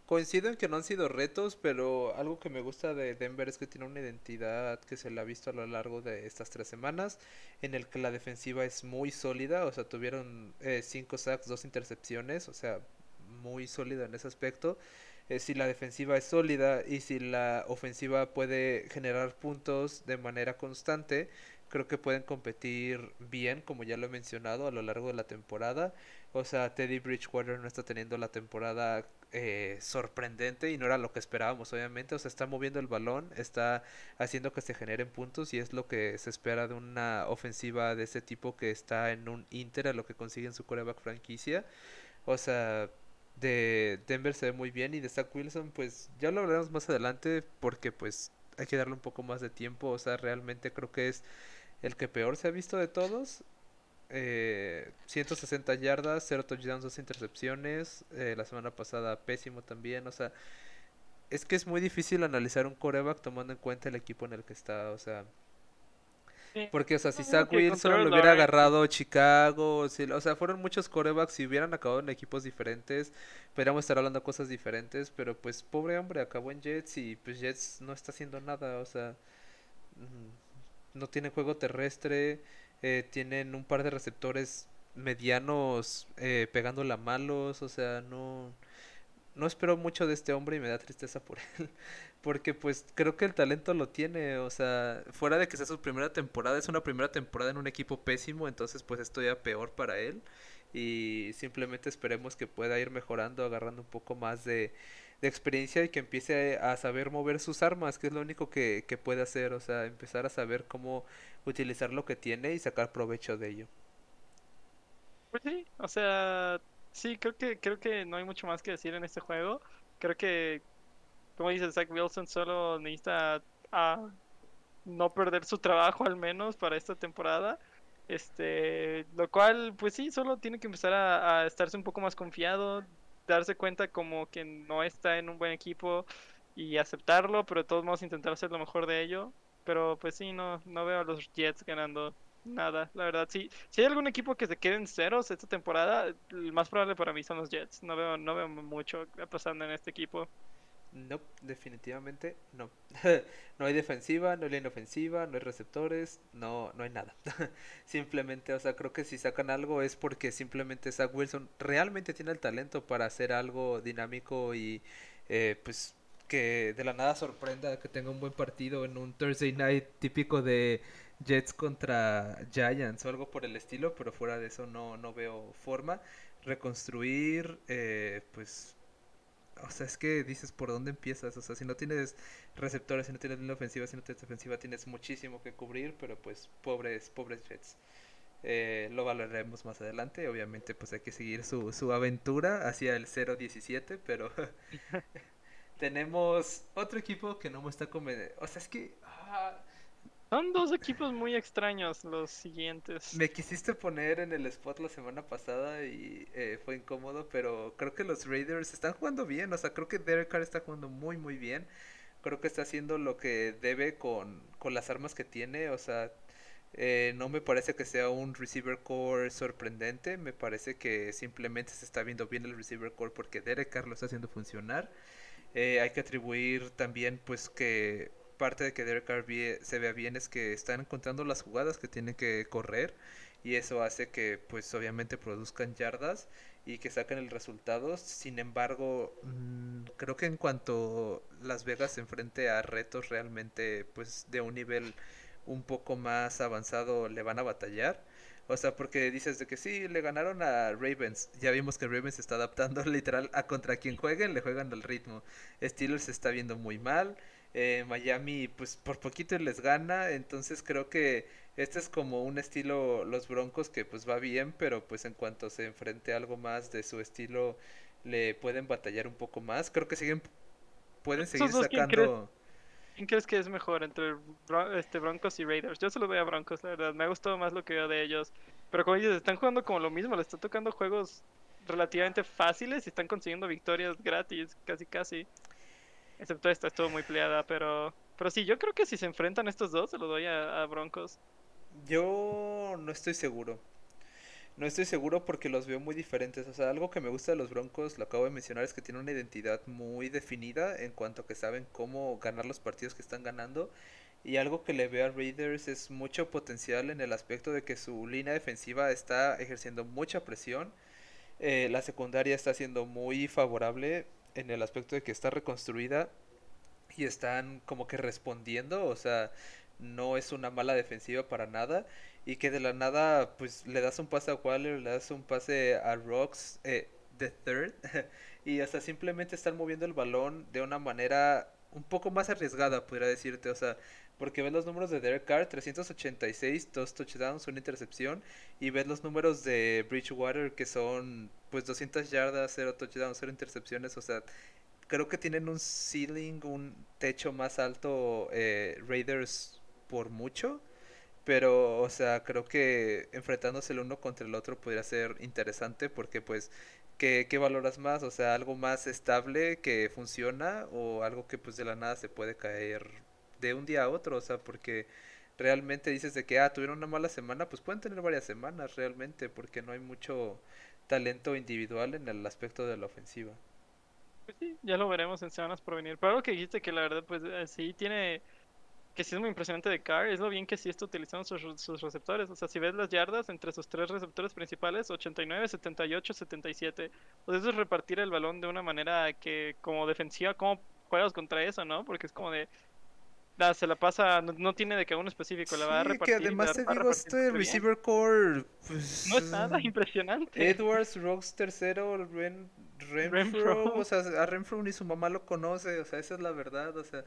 Coincido en que no han sido retos, pero algo que me gusta de Denver es que tiene una identidad que se la ha visto a lo largo de estas tres semanas, en el que la defensiva es muy sólida, o sea, tuvieron eh, cinco sacks, dos intercepciones, o sea, muy sólida en ese aspecto. Eh, si la defensiva es sólida y si la ofensiva puede generar puntos de manera constante, creo que pueden competir bien, como ya lo he mencionado, a lo largo de la temporada. O sea, Teddy Bridgewater no está teniendo la temporada eh, sorprendente y no era lo que esperábamos, obviamente. O sea, está moviendo el balón, está haciendo que se generen puntos y es lo que se espera de una ofensiva de ese tipo que está en un Inter a lo que consigue en su coreback franquicia. O sea, de Denver se ve muy bien y de Zach Wilson pues ya lo hablaremos más adelante porque pues hay que darle un poco más de tiempo, o sea, realmente creo que es el que peor se ha visto de todos. Eh, 160 yardas, 0 touchdowns, 2 intercepciones. Eh, la semana pasada pésimo también, o sea, es que es muy difícil analizar un coreback tomando en cuenta el equipo en el que está, o sea, porque, o sea, si Zach Wilson lo hubiera agarrado Chicago, o sea, fueron muchos corebacks y hubieran acabado en equipos diferentes, podríamos estar hablando de cosas diferentes, pero pues pobre hombre, acabó en Jets y pues Jets no está haciendo nada, o sea, mm, no tiene juego terrestre, eh, tienen un par de receptores medianos eh, pegándola malos, o sea, no no espero mucho de este hombre y me da tristeza por él. Porque pues creo que el talento lo tiene. O sea, fuera de que sea su primera temporada, es una primera temporada en un equipo pésimo. Entonces pues esto ya peor para él. Y simplemente esperemos que pueda ir mejorando, agarrando un poco más de, de experiencia y que empiece a saber mover sus armas, que es lo único que, que puede hacer. O sea, empezar a saber cómo utilizar lo que tiene y sacar provecho de ello. Pues sí, o sea, Sí, creo que, creo que no hay mucho más que decir en este juego. Creo que, como dice Zach Wilson, solo necesita ah, no perder su trabajo al menos para esta temporada. Este, lo cual, pues sí, solo tiene que empezar a, a, estarse un poco más confiado, darse cuenta como que no está en un buen equipo y aceptarlo, pero de todos modos intentar hacer lo mejor de ello. Pero pues sí, no, no veo a los Jets ganando nada, la verdad. Si, si hay algún equipo que se quede en ceros esta temporada, el más probable para mí son los Jets. No veo, no veo mucho pasando en este equipo. No, definitivamente no. no hay defensiva, no hay línea ofensiva, no hay receptores, no, no hay nada. simplemente, o sea, creo que si sacan algo es porque simplemente Zach Wilson realmente tiene el talento para hacer algo dinámico y eh, pues que de la nada sorprenda, que tenga un buen partido en un Thursday night típico de Jets contra Giants o algo por el estilo, pero fuera de eso no, no veo forma. Reconstruir, eh, pues o sea, es que dices por dónde empiezas. O sea, si no tienes receptores, si no tienes línea ofensiva, si no tienes defensiva, tienes muchísimo que cubrir, pero pues pobres, pobres Jets. Eh, lo valoraremos más adelante. Obviamente, pues hay que seguir su, su aventura hacia el 0-17, pero tenemos otro equipo que no me está convenciendo. O sea, es que. Ah, son dos equipos muy extraños los siguientes. Me quisiste poner en el spot la semana pasada y eh, fue incómodo, pero creo que los Raiders están jugando bien. O sea, creo que Derek Carr está jugando muy, muy bien. Creo que está haciendo lo que debe con, con las armas que tiene. O sea, eh, no me parece que sea un receiver core sorprendente. Me parece que simplemente se está viendo bien el receiver core porque Derek Carr lo está haciendo funcionar. Eh, hay que atribuir también pues que parte de que Derek Carr se vea bien es que están encontrando las jugadas que tienen que correr y eso hace que pues obviamente produzcan yardas y que saquen el resultado. Sin embargo, mm, creo que en cuanto Las Vegas se enfrente a retos realmente pues de un nivel un poco más avanzado le van a batallar. O sea, porque dices de que sí, le ganaron a Ravens. Ya vimos que Ravens se está adaptando literal a contra quien jueguen, le juegan al ritmo. Steelers se está viendo muy mal. Eh, Miami pues por poquito les gana, entonces creo que este es como un estilo los Broncos que pues va bien, pero pues en cuanto se enfrente a algo más de su estilo le pueden batallar un poco más. Creo que siguen pueden seguir sacando ¿Quién crees, que es mejor entre este Broncos y Raiders? Yo solo veo a Broncos, la verdad. Me ha gustado más lo que veo de ellos. Pero como ellos están jugando como lo mismo, les están tocando juegos relativamente fáciles y están consiguiendo victorias gratis, casi casi. Excepto esta, estuvo muy peleada, pero... Pero sí, yo creo que si se enfrentan estos dos, se lo doy a, Broncos. Yo no estoy seguro. No estoy seguro porque los veo muy diferentes. O sea, algo que me gusta de los Broncos, lo acabo de mencionar, es que tienen una identidad muy definida en cuanto a que saben cómo ganar los partidos que están ganando. Y algo que le veo a Raiders es mucho potencial en el aspecto de que su línea defensiva está ejerciendo mucha presión. Eh, la secundaria está siendo muy favorable en el aspecto de que está reconstruida y están como que respondiendo, o sea, no es una mala defensiva para nada y que de la nada pues le das un pase a Waller, le das un pase a Rocks eh, the third y hasta simplemente están moviendo el balón de una manera un poco más arriesgada, podría decirte, o sea, porque ves los números de Derek Carr, 386, dos touchdowns, una intercepción, y ves los números de Bridgewater que son pues 200 yardas, 0 touchdowns, 0 intercepciones, o sea, creo que tienen un ceiling, un techo más alto eh, Raiders por mucho. Pero, o sea, creo que enfrentándose el uno contra el otro podría ser interesante porque pues, ¿qué, ¿qué, valoras más? O sea, algo más estable que funciona o algo que pues de la nada se puede caer de un día a otro, o sea, porque realmente dices de que, ah, tuvieron una mala semana, pues pueden tener varias semanas realmente, porque no hay mucho talento individual en el aspecto de la ofensiva. Pues sí, ya lo veremos en semanas por venir. Pero algo que dijiste que la verdad, pues eh, sí tiene, que sí es muy impresionante de Carr, es lo bien que sí está utilizando sus, sus receptores. O sea, si ves las yardas entre sus tres receptores principales, 89, 78, 77. Pues eso es repartir el balón de una manera que como defensiva, ¿cómo juegas contra eso, no? Porque es como de, se la pasa, no, tiene de que uno específico, la va a repartir. que además te digo, este receiver core, pues, No es nada impresionante. Edwards, Rocks tercero, Ren, Renfro, o sea, a Renfro ni su mamá lo conoce, o sea, esa es la verdad, o sea,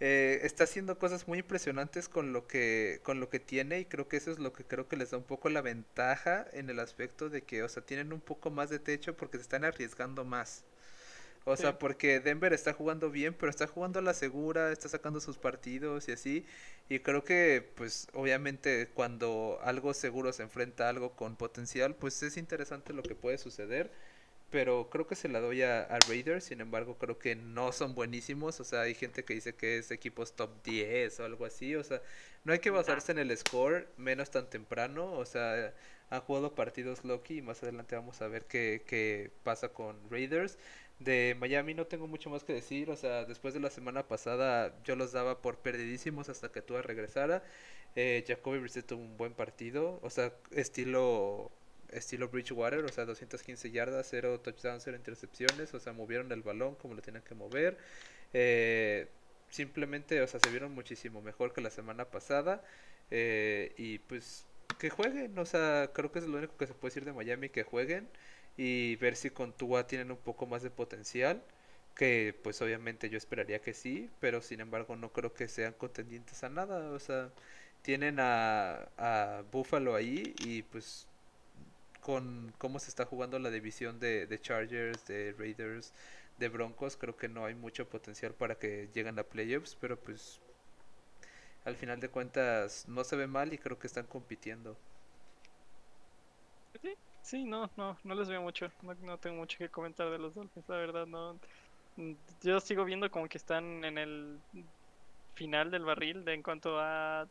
eh, está haciendo cosas muy impresionantes con lo que con lo que tiene y creo que eso es lo que creo que les da un poco la ventaja en el aspecto de que, o sea, tienen un poco más de techo porque se están arriesgando más. O sea, porque Denver está jugando bien, pero está jugando a la segura, está sacando sus partidos y así. Y creo que, pues, obviamente, cuando algo seguro se enfrenta a algo con potencial, pues es interesante lo que puede suceder. Pero creo que se la doy a, Raiders, sin embargo, creo que no son buenísimos. O sea, hay gente que dice que es equipos top 10 o algo así. O sea, no hay que basarse en el score, menos tan temprano. O sea, han jugado partidos Loki y más adelante vamos a ver qué, qué pasa con Raiders. De Miami no tengo mucho más que decir, o sea, después de la semana pasada yo los daba por perdidísimos hasta que Tua regresara. Eh, Jacoby Brissett tuvo un buen partido, o sea, estilo estilo Bridgewater, o sea, 215 yardas, 0 touchdowns, 0 intercepciones, o sea, movieron el balón como lo tenían que mover. Eh, simplemente, o sea, se vieron muchísimo mejor que la semana pasada. Eh, y pues que jueguen, o sea, creo que es lo único que se puede decir de Miami, que jueguen y ver si con Tua tienen un poco más de potencial, que pues obviamente yo esperaría que sí, pero sin embargo no creo que sean contendientes a nada, o sea, tienen a, a Buffalo ahí y pues con cómo se está jugando la división de, de Chargers, de Raiders, de Broncos, creo que no hay mucho potencial para que lleguen a playoffs, pero pues al final de cuentas no se ve mal y creo que están compitiendo. Sí, no, no, no les veo mucho. No, tengo mucho que comentar de los Dolphins, la verdad, no. Yo sigo viendo como que están en el final del barril de en cuanto a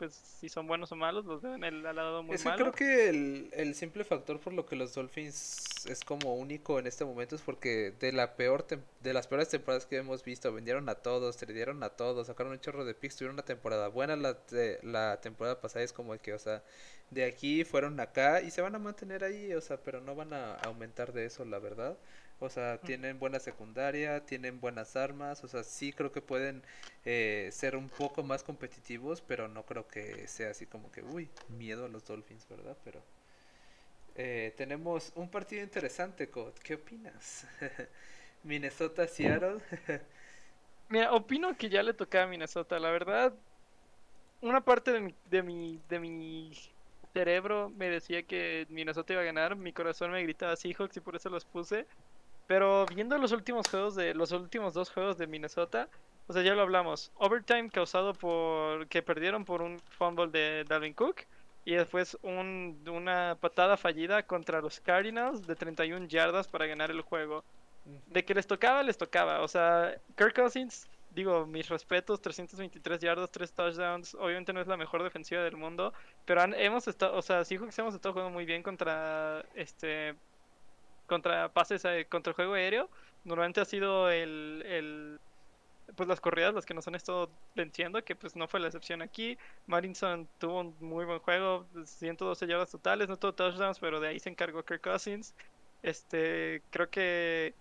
pues si son buenos o malos, los veo en el al lado muy es creo que el, el, simple factor por lo que los Dolphins es como único en este momento es porque de la peor de las peores temporadas que hemos visto, vendieron a todos, tradearon a todos, sacaron un chorro de picks, tuvieron una temporada buena la, la temporada pasada, es como que, o sea, de aquí fueron acá y se van a mantener ahí, o sea, pero no van a aumentar de eso, la verdad. O sea, tienen buena secundaria, tienen buenas armas, o sea, sí creo que pueden eh, ser un poco más competitivos, pero no creo que sea así como que, uy, miedo a los Dolphins, ¿verdad? Pero eh, tenemos un partido interesante, Cod. ¿Qué opinas? Minnesota, Seattle. Mira, opino que ya le tocaba a Minnesota, la verdad. Una parte de mi, de mi, de mi cerebro me decía que Minnesota iba a ganar, mi corazón me gritaba Seahawks y por eso los puse. Pero viendo los últimos juegos de los últimos dos juegos de Minnesota, o sea, ya lo hablamos. Overtime causado por que perdieron por un fumble de Dalvin Cook y después un, una patada fallida contra los Cardinals de 31 yardas para ganar el juego. De que les tocaba, les tocaba. O sea, Kirk Cousins, digo, mis respetos, 323 yardas, 3 touchdowns. Obviamente no es la mejor defensiva del mundo, pero hemos estado, o sea, sí hemos estado jugando muy bien contra este contra pases, eh, contra el juego aéreo. Normalmente ha sido el, el, pues las corridas las que nos han estado venciendo, que pues no fue la excepción aquí. Marinson tuvo un muy buen juego, 112 yardas totales, no todo touchdowns, pero de ahí se encargó Kirk Cousins. Este, creo que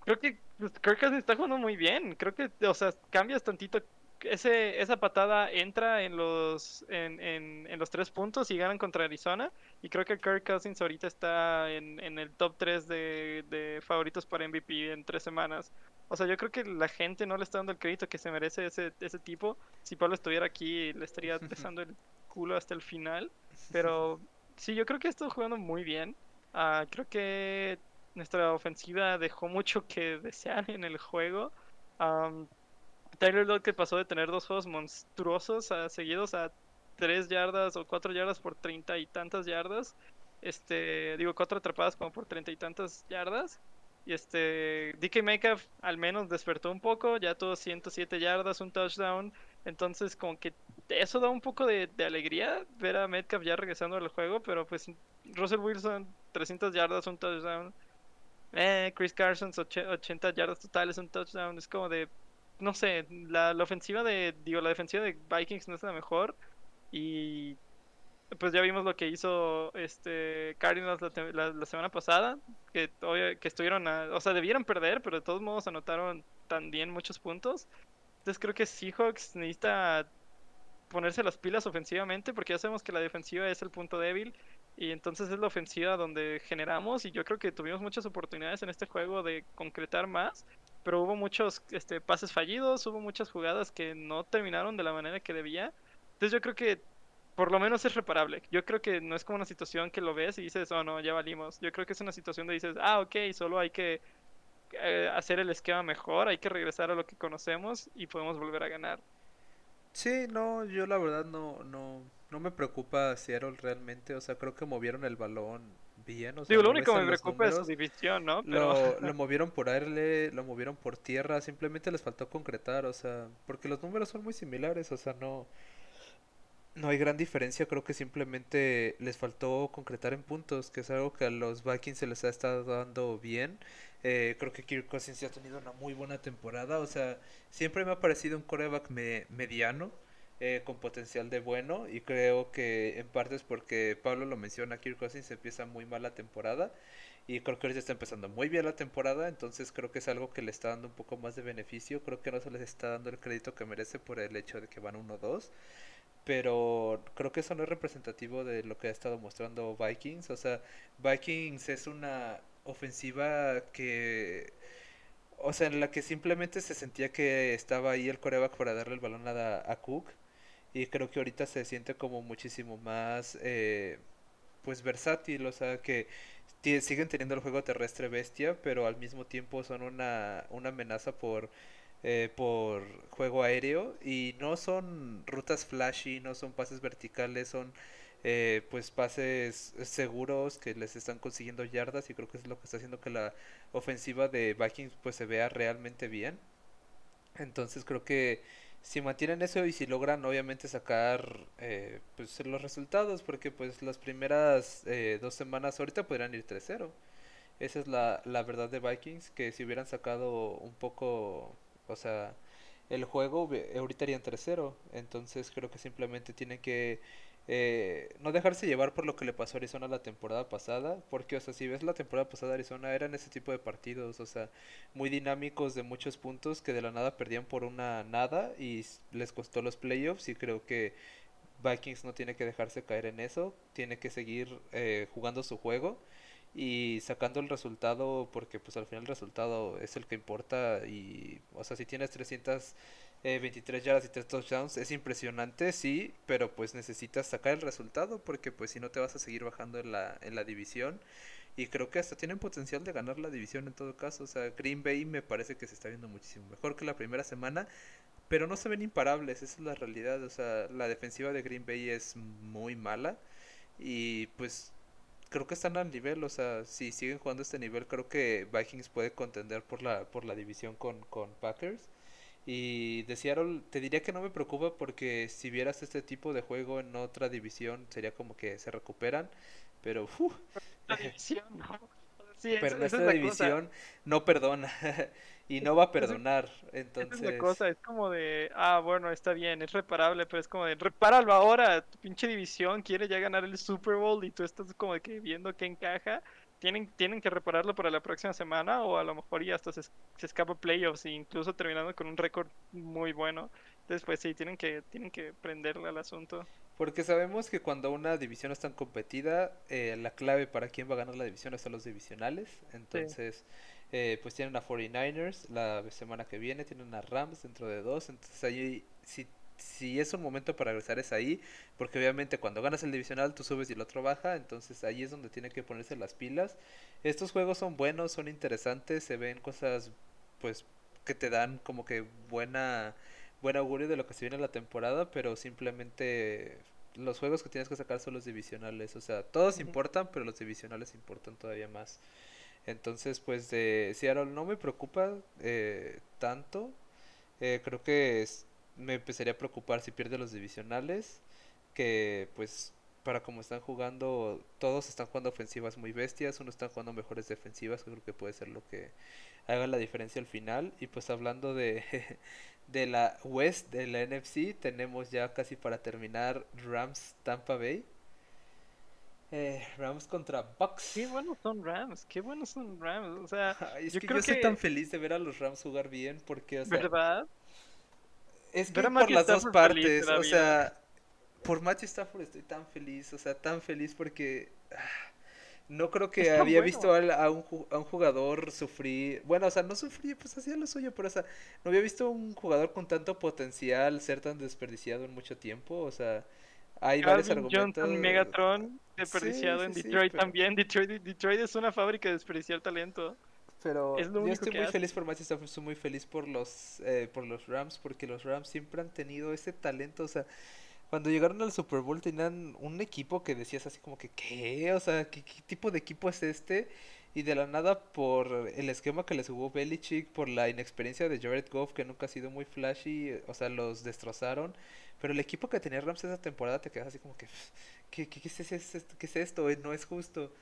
creo que pues, Kirk Cousins está jugando muy bien. Creo que, o sea, cambias tantito ese, esa patada entra en los, en, en, los tres puntos y ganan contra Arizona. Y creo que Kirk Cousins ahorita está en, en el top 3 de, de, favoritos para MVP en tres semanas. O sea, yo creo que la gente no le está dando el crédito que se merece ese, ese tipo. Si Pablo estuviera aquí, le estaría pesando el culo hasta el final. Pero sí, yo creo que está jugando muy bien. Uh, creo que nuestra ofensiva dejó mucho que desear en el juego. Um, Tyler Lockett pasó de tener dos juegos monstruosos seguidos a 3 yardas o 4 yardas por 30 y tantas yardas. Este, digo, cuatro atrapadas como por 30 y tantas yardas. Y este, DK Metcalf al menos despertó un poco, ya tuvo 107 yardas, un touchdown. Entonces, como que eso da un poco de, alegría ver a Metcalf ya regresando al juego. Pero pues, Russell Wilson, 300 yardas, un touchdown. Eh, Chris Carson, 80 yardas totales, un touchdown. Es como de, no sé, la, la, ofensiva de, digo, la defensiva de Vikings no es la mejor y pues ya vimos lo que hizo este Cardinals la, semana pasada, que, que estuvieron, o sea, debieron perder, pero de todos modos anotaron también muchos puntos. Entonces creo que Seahawks necesita ponerse las pilas ofensivamente, porque ya sabemos que la defensiva es el punto débil, y entonces es la ofensiva donde generamos, y yo creo que tuvimos muchas oportunidades en este juego de concretar más, pero hubo muchos este, pases fallidos, hubo muchas jugadas que no terminaron de la manera que debía. Entonces yo creo que por lo menos es reparable. Yo creo que no es como una situación que lo ves y dices, oh no, ya valimos. Yo creo que es una situación donde dices, ah, ok, solo hay que eh, hacer el esquema mejor, hay que regresar a lo que conocemos y podemos volver a ganar. Sí, no, yo la verdad no, no, no me preocupa Seattle realmente. O sea, creo que movieron el balón bien. O sea, Digo, lo único que me preocupa es su división, ¿no? Pero... Lo, movieron por aire, lo movieron por tierra, simplemente les faltó concretar, o sea, porque los números son muy similares, o sea, no, no hay gran diferencia, creo que simplemente les faltó concretar en puntos, que es algo que a los Vikings se les ha estado dando bien. Eh, creo que Kirk Cousins ha tenido una muy buena temporada, o sea, siempre me ha parecido un coreback mediano eh, con potencial de bueno y creo que en parte es porque Pablo lo menciona, Kirk Cousins empieza muy mal la temporada y creo que ahorita está empezando muy bien la temporada, entonces creo que es algo que le está dando un poco más de beneficio, creo que no se les está dando el crédito que merece por el hecho de que van 1-2, pero creo que eso no es representativo de lo que ha estado mostrando Vikings, o sea, Vikings es una ofensiva que o sea, en la que simplemente se sentía que estaba ahí el coreback para darle el balón a, a Cook y creo que ahorita se siente como muchísimo más eh, pues versátil, o sea que siguen teniendo el juego terrestre bestia, pero al mismo tiempo son una, una amenaza por eh, por juego aéreo y no son rutas flashy, no son pases verticales, son eh, pues pases seguros que les están consiguiendo yardas y creo que es lo que está haciendo que la ofensiva de Vikings pues se vea realmente bien. Entonces creo que si mantienen eso y si logran obviamente sacar eh, pues los resultados porque pues las primeras eh, dos semanas ahorita podrían ir 3-0 esa es la, la verdad de Vikings que si hubieran sacado un poco o sea el juego ahorita irían 3-0 entonces creo que simplemente tienen que eh, no dejarse llevar por lo que le pasó a Arizona la temporada pasada, porque, o sea, si ves la temporada pasada Arizona eran ese tipo de partidos, o sea, muy dinámicos de muchos puntos que de la nada perdían por una nada y les costó los playoffs y creo que Vikings no tiene que dejarse caer en eso, tiene que seguir eh, jugando su juego y sacando el resultado porque pues al final el resultado es el que importa y, o sea, si tienes 300 23 yardas y 3 touchdowns. Es impresionante, sí, pero pues necesitas sacar el resultado porque pues si no te vas a seguir bajando en la, en la división. Y creo que hasta tienen potencial de ganar la división en todo caso, o sea, Green Bay me parece que se está viendo muchísimo mejor que la primera semana, pero no se ven imparables, esa es la realidad, o sea, la defensiva de Green Bay es muy mala y pues creo que están al nivel, o sea, si siguen jugando este nivel, creo que Vikings puede contender por la por la división con, con Packers y de Seattle te diría que no me preocupa porque si vieras este tipo de juego en otra división sería como que se recuperan, pero división, no. pero esta división no perdona y no va a perdonar, entonces es la cosa, es como de, ah, bueno, está bien, es reparable, pero es como de, repáralo ahora, tu pinche división quiere ya ganar el Super Bowl y tú estás como de que viendo que encaja tienen, tienen que repararlo para la próxima semana o a lo mejor ya hasta se, escapa playoffs e incluso terminando con un récord muy bueno. Después sí, tienen que, tienen que prenderle al asunto. Porque sabemos que cuando una división es tan competida, eh, la clave para quién va a ganar la división son los divisionales. Entonces, eh, pues tienen a 49ers la semana que viene, tienen a Rams dentro de dos. Entonces ahí, si si es un momento para regresar es ahí, porque obviamente cuando ganas el divisional tú subes y el otro baja, entonces ahí es donde tiene que ponerse las pilas. Estos juegos son buenos, son interesantes, se ven cosas pues que te dan como que buena buen augurio de lo que se viene en la temporada, pero simplemente los juegos que tienes que sacar son los divisionales, o sea, todos importan, pero los divisionales importan todavía más. Entonces, pues de Seattle no me preocupa eh, tanto. Eh, creo que es, me empezaría a preocupar si pierde los divisionales, que pues para como están jugando, todos están jugando ofensivas muy bestias, uno están jugando mejores defensivas, creo que puede ser lo que haga la diferencia al final. Y pues hablando de, de la West, de la NFC, tenemos ya casi para terminar Rams Tampa Bay. Eh, Rams contra Bucks. Qué buenos son Rams, qué buenos son Rams. O sea, es yo que yo soy tan feliz de ver a los Rams jugar bien porque, o sea, ¿verdad? Es que por las dos partes, o sea, por Matthew Stafford estoy tan feliz, o sea, tan feliz porque ah, no creo que había visto a, un, a un jugador sufrir, bueno, o sea, no sufrir, pues hacía lo suyo, pero o sea, no había visto un jugador con tanto potencial ser tan desperdiciado en mucho tiempo, o sea, hay varios argumentos. Johnson, Megatron, desperdiciado en Detroit también, Detroit, Detroit es una fábrica de desperdiciar talento. Pero yo estoy muy feliz por Stafford, estoy muy feliz por los, eh, por los Rams, porque los Rams siempre han tenido ese talento, o sea, cuando llegaron al Super Bowl tenían un equipo que decías así como que, ¿qué? O sea, ¿qué, tipo de equipo es este? Y de la nada, por el esquema que les jugó Belichick, por la inexperiencia de Jared Goff, que nunca ha sido muy flashy, o sea, los destrozaron. Pero el equipo que tenía Rams esa temporada te quedas así como que, ¿qué, qué, qué, es, esto? ¿qué es esto? No es justo.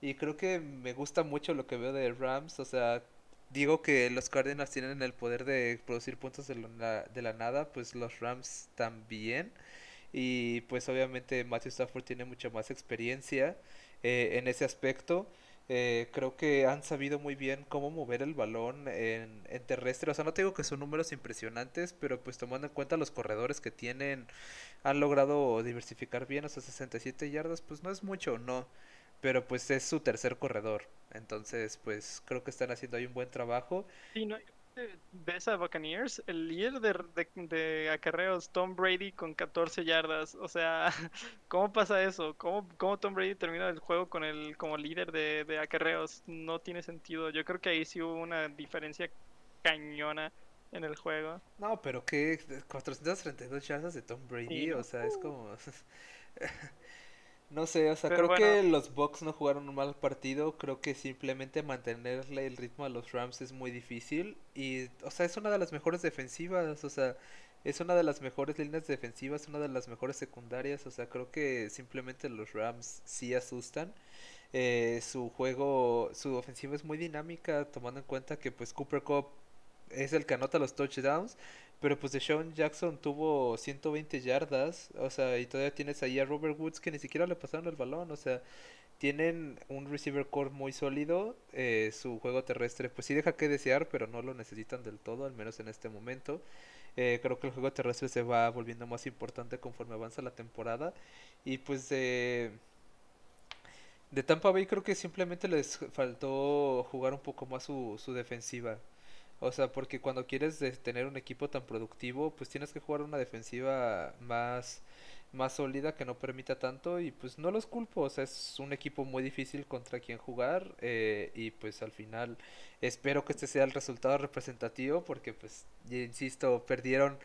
Y creo que me gusta mucho lo que veo de Rams. O sea, digo que los Cardinals tienen el poder de producir puntos de la, de la nada, pues los Rams también. Y pues obviamente Matthew Stafford tiene mucha más experiencia eh, en ese aspecto. Eh, creo que han sabido muy bien cómo mover el balón en, en, terrestre. O sea, no te digo que son números impresionantes, pero pues tomando en cuenta los corredores que tienen, han logrado diversificar bien. O sea, 67 yardas, pues no es mucho, no. Pero pues es su tercer corredor. Entonces, pues creo que están haciendo ahí un buen trabajo. Sí, no, ves a Buccaneers, el líder de, de, acarreos, Tom Brady con 14 yardas. O sea, ¿cómo pasa eso? ¿Cómo, ¿Cómo, Tom Brady termina el juego con el como líder de, de acarreos? No tiene sentido. Yo creo que ahí sí hubo una diferencia cañona en el juego. No, pero que 432 yardas de Tom Brady, o sea, es como... No sé, o sea, creo que los Bucks no jugaron un mal partido. Creo que simplemente mantenerle el ritmo a los Rams es muy difícil. Y, o sea, es una de las mejores defensivas. O sea, es una de las mejores líneas defensivas, una de las mejores secundarias. O sea, creo que simplemente los Rams sí asustan. Eh, su juego, su ofensiva es muy dinámica, tomando en cuenta que, pues, Cooper Cup es el que anota los touchdowns. Pero pues de Sean Jackson tuvo 120 yardas, o sea, y todavía tienes ahí a Robert Woods que ni siquiera le pasaron el balón, o sea, tienen un receiver core muy sólido, eh, su juego terrestre pues sí deja que desear, pero no lo necesitan del todo, al menos en este momento. Eh, creo que el juego terrestre se va volviendo más importante conforme avanza la temporada. Y pues de Tampa Bay creo que simplemente les faltó jugar un poco más su, su defensiva. O sea, porque cuando quieres tener un equipo tan productivo, pues tienes que jugar una defensiva más, más sólida que no permita tanto y pues no los culpo, o sea, es un equipo muy difícil contra quien jugar eh, y pues al final espero que este sea el resultado representativo porque pues, insisto, perdieron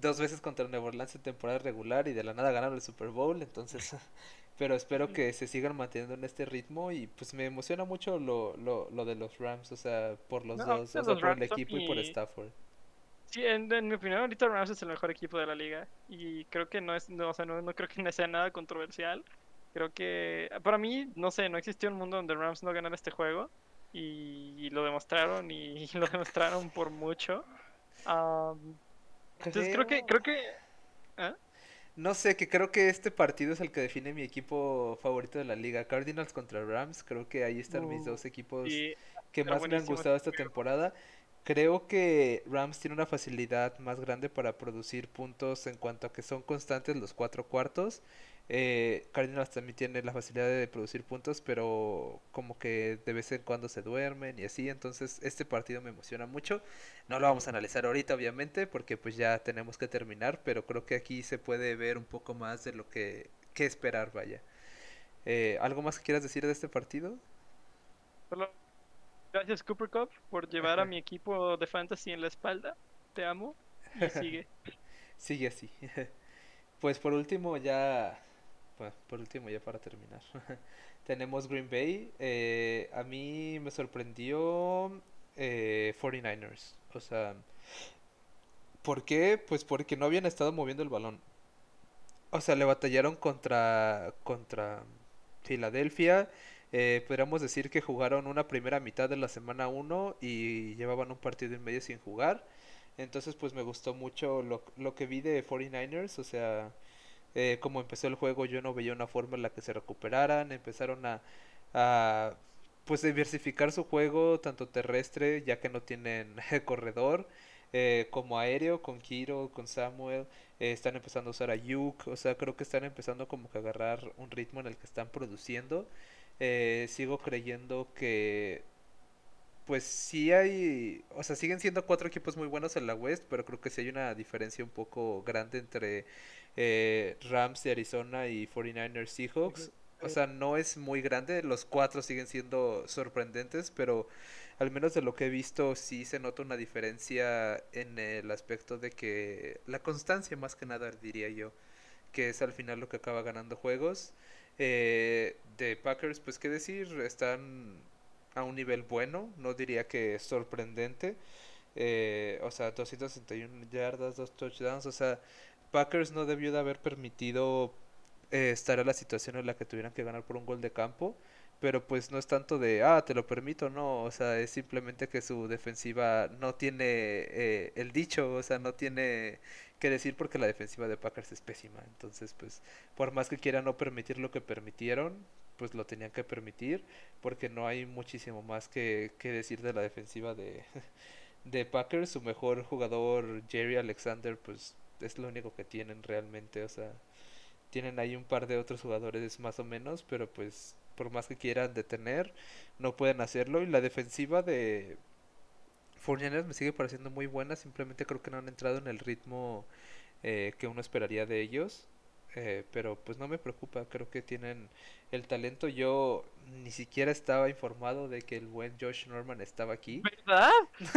dos veces contra Nueva Orleans en temporada regular y de la nada ganaron el Super Bowl, entonces pero espero que se sigan manteniendo en este ritmo y pues me emociona mucho lo, lo, lo de los Rams, o sea, por los dos, o sea, por el equipo y por Stafford. Sí, en, mi opinión ahorita Rams es el mejor equipo de la liga y creo que no es, no, o sea, no, no creo que no sea nada controversial. Creo que para mí, no sé, no existió un mundo donde Rams no ganara este juego y, lo demostraron y, lo demostraron por mucho. entonces creo que creo que ¿eh? No sé, que creo que este partido es el que define mi equipo favorito de la liga. Cardinals contra Rams, creo que ahí están mis uh, dos equipos que más me han gustado esta temporada. Creo que Rams tiene una facilidad más grande para producir puntos en cuanto a que son constantes los cuatro cuartos. Eh, Cardinals también tiene la facilidad de producir puntos, pero como que de vez en cuando se duermen y así. Entonces este partido me emociona mucho. No lo vamos a analizar ahorita, obviamente, porque pues ya tenemos que terminar, pero creo que aquí se puede ver un poco más de lo que, que esperar, vaya. Eh, ¿Algo más que quieras decir de este partido? Gracias Cooper Cup por llevar a mi equipo de fantasy en la espalda. Te amo. Y sigue. sigue así. pues por último ya por último, ya para terminar, tenemos Green Bay. Eh, a mí me sorprendió eh, 49ers. O sea, ¿por qué? Pues porque no habían estado moviendo el balón. O sea, le batallaron contra, contra Filadelfia. Eh, podríamos decir que jugaron una primera mitad de la semana 1 y llevaban un partido y medio sin jugar. Entonces, pues me gustó mucho lo, lo que vi de 49ers. O sea, eh, como empezó el juego yo no veía una forma en la que se recuperaran, empezaron a, pues diversificar su juego tanto terrestre ya que no tienen corredor eh, como aéreo con Kiro, con Samuel, eh, están empezando a usar a Yuk, o sea creo que están empezando como que a agarrar un ritmo en el que están produciendo. sigo creyendo que pues sí hay, o sea, siguen siendo cuatro equipos muy buenos en la West, pero creo que sí hay una diferencia un poco grande entre eh, Rams de Arizona y 49ers Seahawks. O sea, no es muy grande, los cuatro siguen siendo sorprendentes, pero al menos de lo que he visto sí se nota una diferencia en el aspecto de que la constancia más que nada diría yo, que es al final lo que acaba ganando juegos. Eh, de Packers, pues qué decir, están a un nivel bueno, no diría que sorprendente. Eh, o sea, 261 yardas, dos touchdowns, o sea, Packers no debió de haber permitido eh, estar en la situación en la que tuvieran que ganar por un gol de campo. pero pues no es tanto de, ah, te lo permito, no, o sea, es simplemente que su defensiva no tiene eh, el dicho, o sea, no tiene que decir porque la defensiva de Packers es pésima, entonces pues por más que quieran no permitir lo que permitieron, pues lo tenían que permitir porque no hay muchísimo más que, que decir de la defensiva de, de Packers, su mejor jugador Jerry Alexander pues es lo único que tienen realmente, o sea, tienen ahí un par de otros jugadores más o menos, pero pues por más que quieran detener, no pueden hacerlo. Y la defensiva de 49 me sigue pareciendo muy buena, simplemente creo que no han entrado en el ritmo eh, que uno esperaría de ellos. Eh, pero pues no me preocupa, creo que tienen el talento. Yo ni siquiera estaba informado de que el buen Josh Norman estaba aquí. ¿Verdad?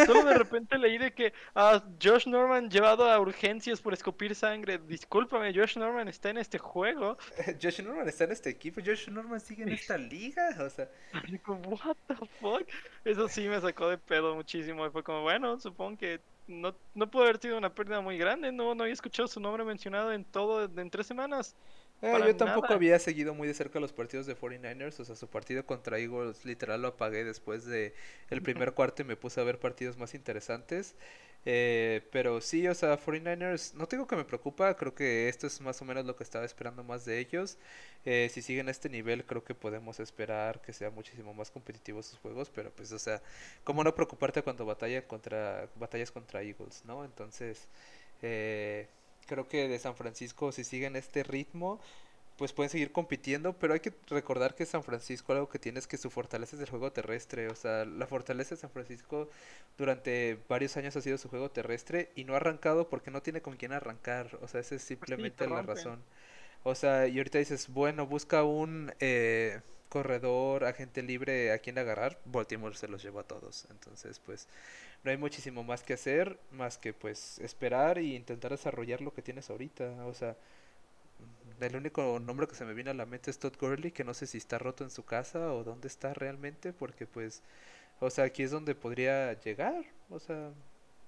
Solo de repente leí de que uh, Josh Norman llevado a urgencias por escupir sangre. Discúlpame, Josh Norman está en este juego. Josh Norman está en este equipo. Josh Norman sigue en esta liga. O sea, what the fuck? Eso sí me sacó de pedo muchísimo. Y fue como, bueno, supongo que no, no pudo haber sido una pérdida muy grande. No, no había escuchado su nombre mencionado en todo en tres semanas. Eh, yo tampoco había seguido muy de cerca los partidos de 49ers, o sea, su partido contra Eagles literal lo apagué después de el primer cuarto y me puse a ver partidos más interesantes. Eh, pero sí, o sea, 49ers, no tengo que me preocupa, creo que esto es más o menos lo que estaba esperando más de ellos. Eh, si siguen este nivel, creo que podemos esperar que sea muchísimo más competitivos sus juegos, pero pues, o sea, ¿cómo no preocuparte cuando batalla contra, batallas contra Eagles, no? Entonces, eh, creo que de San Francisco, si siguen este ritmo, pues pueden seguir compitiendo, pero hay que recordar que San Francisco algo que tiene es que su fortaleza es el juego terrestre, o sea, la fortaleza de San Francisco durante varios años ha sido su juego terrestre y no ha arrancado porque no tiene con quién arrancar, o sea, esa es pues simplemente la razón. O sea, y ahorita dices, bueno, busca un eh, corredor, agente libre a quien agarrar, Baltimore se los lleva a todos, entonces pues no hay muchísimo más que hacer, más que pues esperar y intentar desarrollar lo que tienes ahorita, o sea, el único nombre que se me viene a la mente es Todd Gurley, que no sé si está roto en su casa o dónde está realmente, porque pues, o sea, aquí es donde podría llegar, o sea,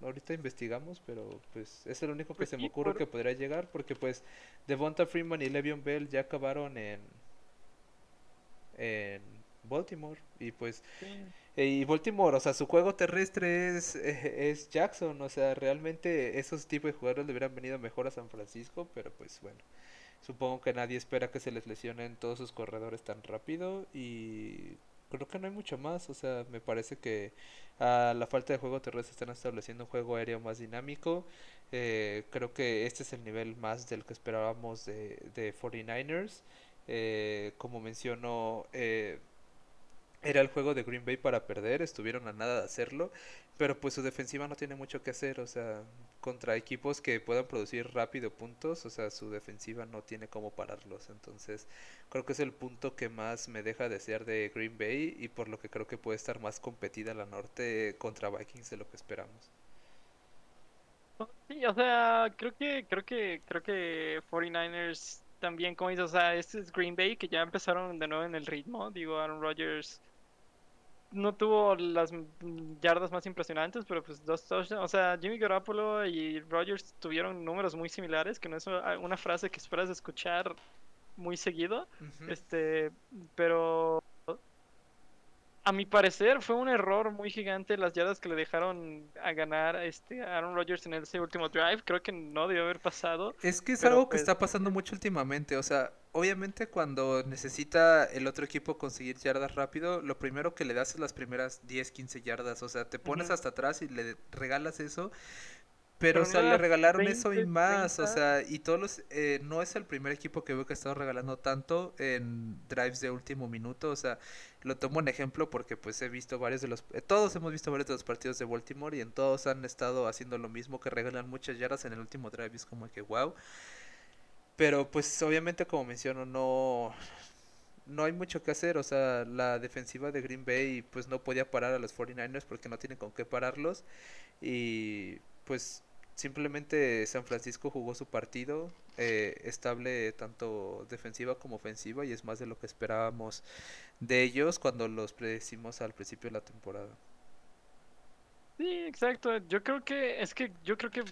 ahorita investigamos, pero pues es el único que pues se me ocurre que podría llegar, porque pues Devonta Freeman y Le'Veon Bell ya acabaron en en Baltimore y pues y Baltimore, o sea, su juego terrestre es, es Jackson, o sea, realmente esos tipos de jugadores le hubieran venido mejor a San Francisco, pero pues bueno. Supongo que nadie espera que se les lesionen todos sus corredores tan rápido y creo que no hay mucho más. O sea, me parece que a la falta de juego terrestre están estableciendo un juego aéreo más dinámico. Eh, creo que este es el nivel más del que esperábamos de, de 49ers. Eh, como mencionó, eh, era el juego de Green Bay para perder, estuvieron a nada de hacerlo, pero pues su defensiva no tiene mucho que hacer, o sea, contra equipos que puedan producir rápido puntos, o sea, su defensiva no tiene cómo pararlos, entonces creo que es el punto que más me deja desear de Green Bay y por lo que creo que puede estar más competida la norte contra Vikings de lo que esperamos. Sí, o sea, creo que creo que creo que 49ers también como dices, o sea, este es Green Bay que ya empezaron de nuevo en el ritmo, digo, Aaron Rodgers no tuvo las yardas más impresionantes, pero pues dos touchdowns. O sea, Jimmy Garoppolo y Rogers tuvieron números muy similares, que no es una frase que esperas escuchar muy seguido. Este, pero a mi parecer fue un error muy gigante las yardas que le dejaron a ganar este Aaron Rodgers en ese último drive. Creo que no debió haber pasado. Es que es algo que pues está pasando mucho últimamente. O sea, obviamente cuando necesita el otro equipo conseguir yardas rápido, lo primero que le das es las primeras 10, 15 yardas. O sea, te pones hasta atrás y le regalas eso. Pero, o sea, le regalaron eso y más, o sea, y todos los, eh, no es el primer equipo que veo que ha estado regalando tanto en drives de último minuto, o sea, lo tomo en ejemplo porque pues he visto varios de los, eh, todos hemos visto varios de los partidos de Baltimore y en todos han estado haciendo lo mismo, que regalan muchas yardas en el último drive, es como que wow. Pero pues obviamente como menciono, no, no hay mucho que hacer, o sea, la defensiva de Green Bay pues no podía parar a los 49ers porque no tienen con qué pararlos y pues simplemente San Francisco jugó su partido eh, estable tanto defensiva como ofensiva y es más de lo que esperábamos de ellos cuando los predecimos al principio de la temporada. Sí, exacto. Yo creo que es que yo creo que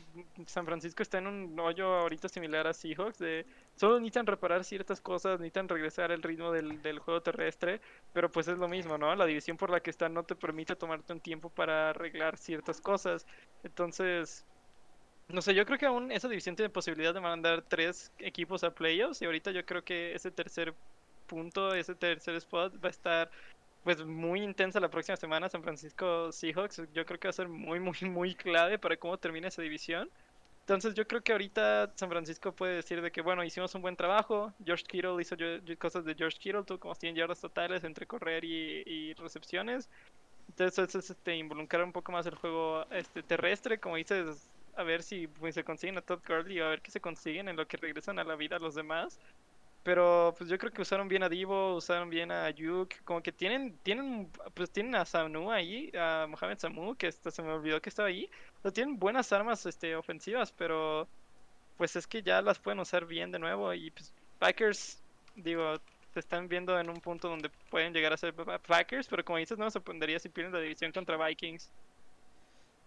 San Francisco está en un hoyo ahorita similar a Seahawks de solo necesitan reparar ciertas cosas, necesitan regresar el ritmo del, del juego terrestre, pero pues es lo mismo, ¿no? La división por la que están no te permite tomarte un tiempo para arreglar ciertas cosas. Entonces, no sé, yo creo que aún esa división tiene posibilidad de mandar tres equipos a playoffs y ahorita yo creo que ese tercer punto, ese tercer spot va a estar pues muy intensa la próxima semana San Francisco Seahawks. Yo creo que va a ser muy, muy, muy clave para cómo termina esa división. Entonces yo creo que ahorita San Francisco puede decir de que, bueno, hicimos un buen trabajo. George Kittle hizo cosas de George Kittle, tuvo como 100 yardas totales entre correr y, y recepciones. Entonces es este, involucrar un poco más el juego este, terrestre, como dices, a ver si pues, se consiguen a Todd Gurley, a ver qué se consiguen en lo que regresan a la vida los demás. Pero pues yo creo que usaron bien a Divo, usaron bien a Yuk, como que tienen, tienen, pues tienen a Sanu ahí, a Mohamed Samu, que hasta se me olvidó que estaba ahí. O tienen buenas armas este, ofensivas, pero pues es que ya las pueden usar bien de nuevo. Y pues Packers, digo, se están viendo en un punto donde pueden llegar a ser Packers, pero como dices, no me sorprendería si pierden la división contra Vikings.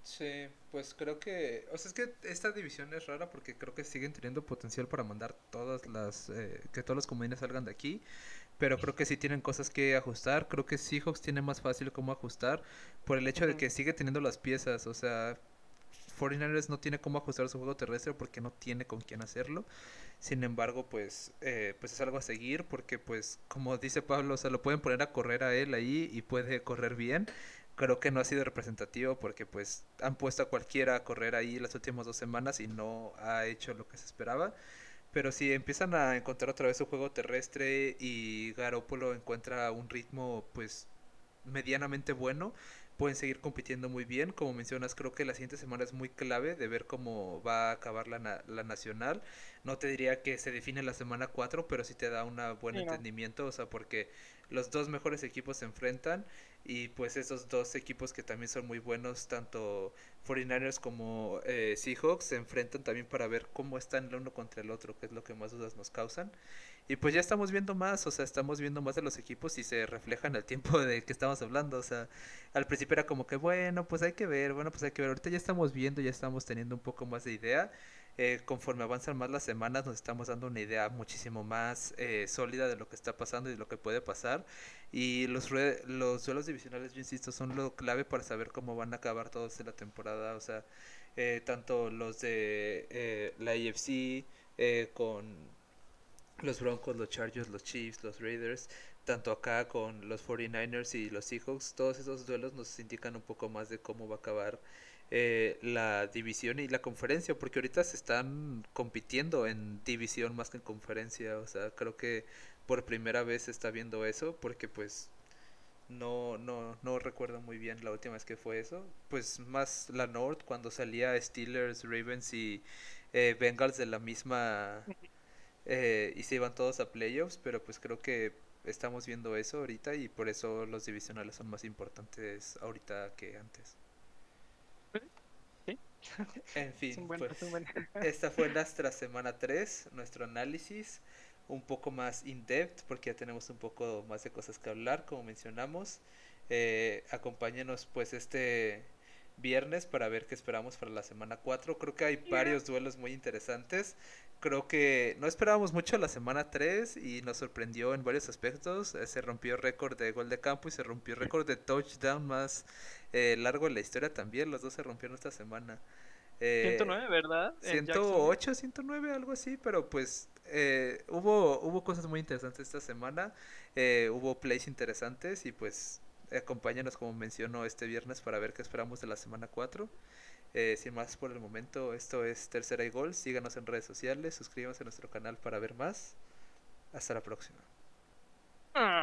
Sí, pues creo que, o sea, es que esta división es rara porque creo que siguen teniendo potencial para mandar todas las, eh, que todos los comediantes salgan de aquí, pero creo que sí tienen cosas que ajustar, creo que Seahawks tiene más fácil cómo ajustar por el hecho de que sigue teniendo las piezas, o sea, 49ers no tiene cómo ajustar su juego terrestre porque no tiene con quién hacerlo. Sin embargo, pues, eh, pues es algo a seguir porque, pues, como dice Pablo, o sea, lo pueden poner a correr a él ahí y puede correr bien creo que no ha sido representativo porque pues han puesto a cualquiera a correr ahí las últimas dos semanas y no ha hecho lo que se esperaba. Pero si empiezan a encontrar otra vez su juego terrestre y Garópolo encuentra un ritmo pues medianamente bueno, pueden seguir compitiendo muy bien. Como mencionas, creo que la siguiente semana es muy clave de ver cómo va a acabar la, la nacional. No te diría que se define la semana 4, pero sí te da un buen entendimiento, o sea, porque los dos mejores equipos se enfrentan y pues esos dos equipos que también son muy buenos, tanto 49ers como eh, Seahawks, se enfrentan también para ver cómo están el uno contra el otro, que es lo que más dudas nos causan. Y pues ya estamos viendo más, o sea, estamos viendo más de los equipos y se refleja en el tiempo de que estamos hablando. O sea, al principio era como que, bueno, pues hay que ver, bueno, pues hay que ver. Ahorita ya estamos viendo, ya estamos teniendo un poco más de idea. Eh, conforme avanzan más las semanas nos estamos dando una idea muchísimo más eh, sólida de lo que está pasando y de lo que puede pasar. Y los, los duelos divisionales, yo insisto, son lo clave para saber cómo van a acabar todos en la temporada. O sea, eh, tanto los de la AFC con los Broncos, los Chargers, los Chiefs, los Raiders, tanto acá con los 49ers y los Seahawks, todos esos duelos nos indican un poco más de cómo va a acabar eh, la división y la conferencia, porque ahorita se están compitiendo en división más que en conferencia, o sea, creo que por primera vez se está viendo eso, porque pues no, no, no recuerdo muy bien la última vez que fue eso, pues más la North cuando salía Steelers, Ravens y eh, Bengals de la misma eh, y se iban todos a playoffs, pero pues creo que estamos viendo eso ahorita y por eso los divisionales son más importantes ahorita que antes. En fin, pues, esta fue nuestra semana 3, nuestro análisis un poco más in-depth porque ya tenemos un poco más de cosas que hablar, como mencionamos. Eh, acompáñenos pues este viernes para ver qué esperamos para la semana 4. Creo que hay varios duelos muy interesantes. Creo que no esperábamos mucho la semana 3 y nos sorprendió en varios aspectos. Eh, se rompió récord de gol de campo y se rompió récord de touchdown más eh, largo en la historia también. Los dos se rompieron esta semana. 109, eh, ¿verdad? 108, 109, algo así, pero pues eh, hubo, hubo cosas muy interesantes esta semana, hubo plays interesantes y pues acompáñanos como mencionó este viernes para ver qué esperamos de la semana 4. Sin más por el momento, esto es Tercera y Gol, síganos en redes sociales, suscríbanse a nuestro canal para ver más. Hasta la próxima. Ah.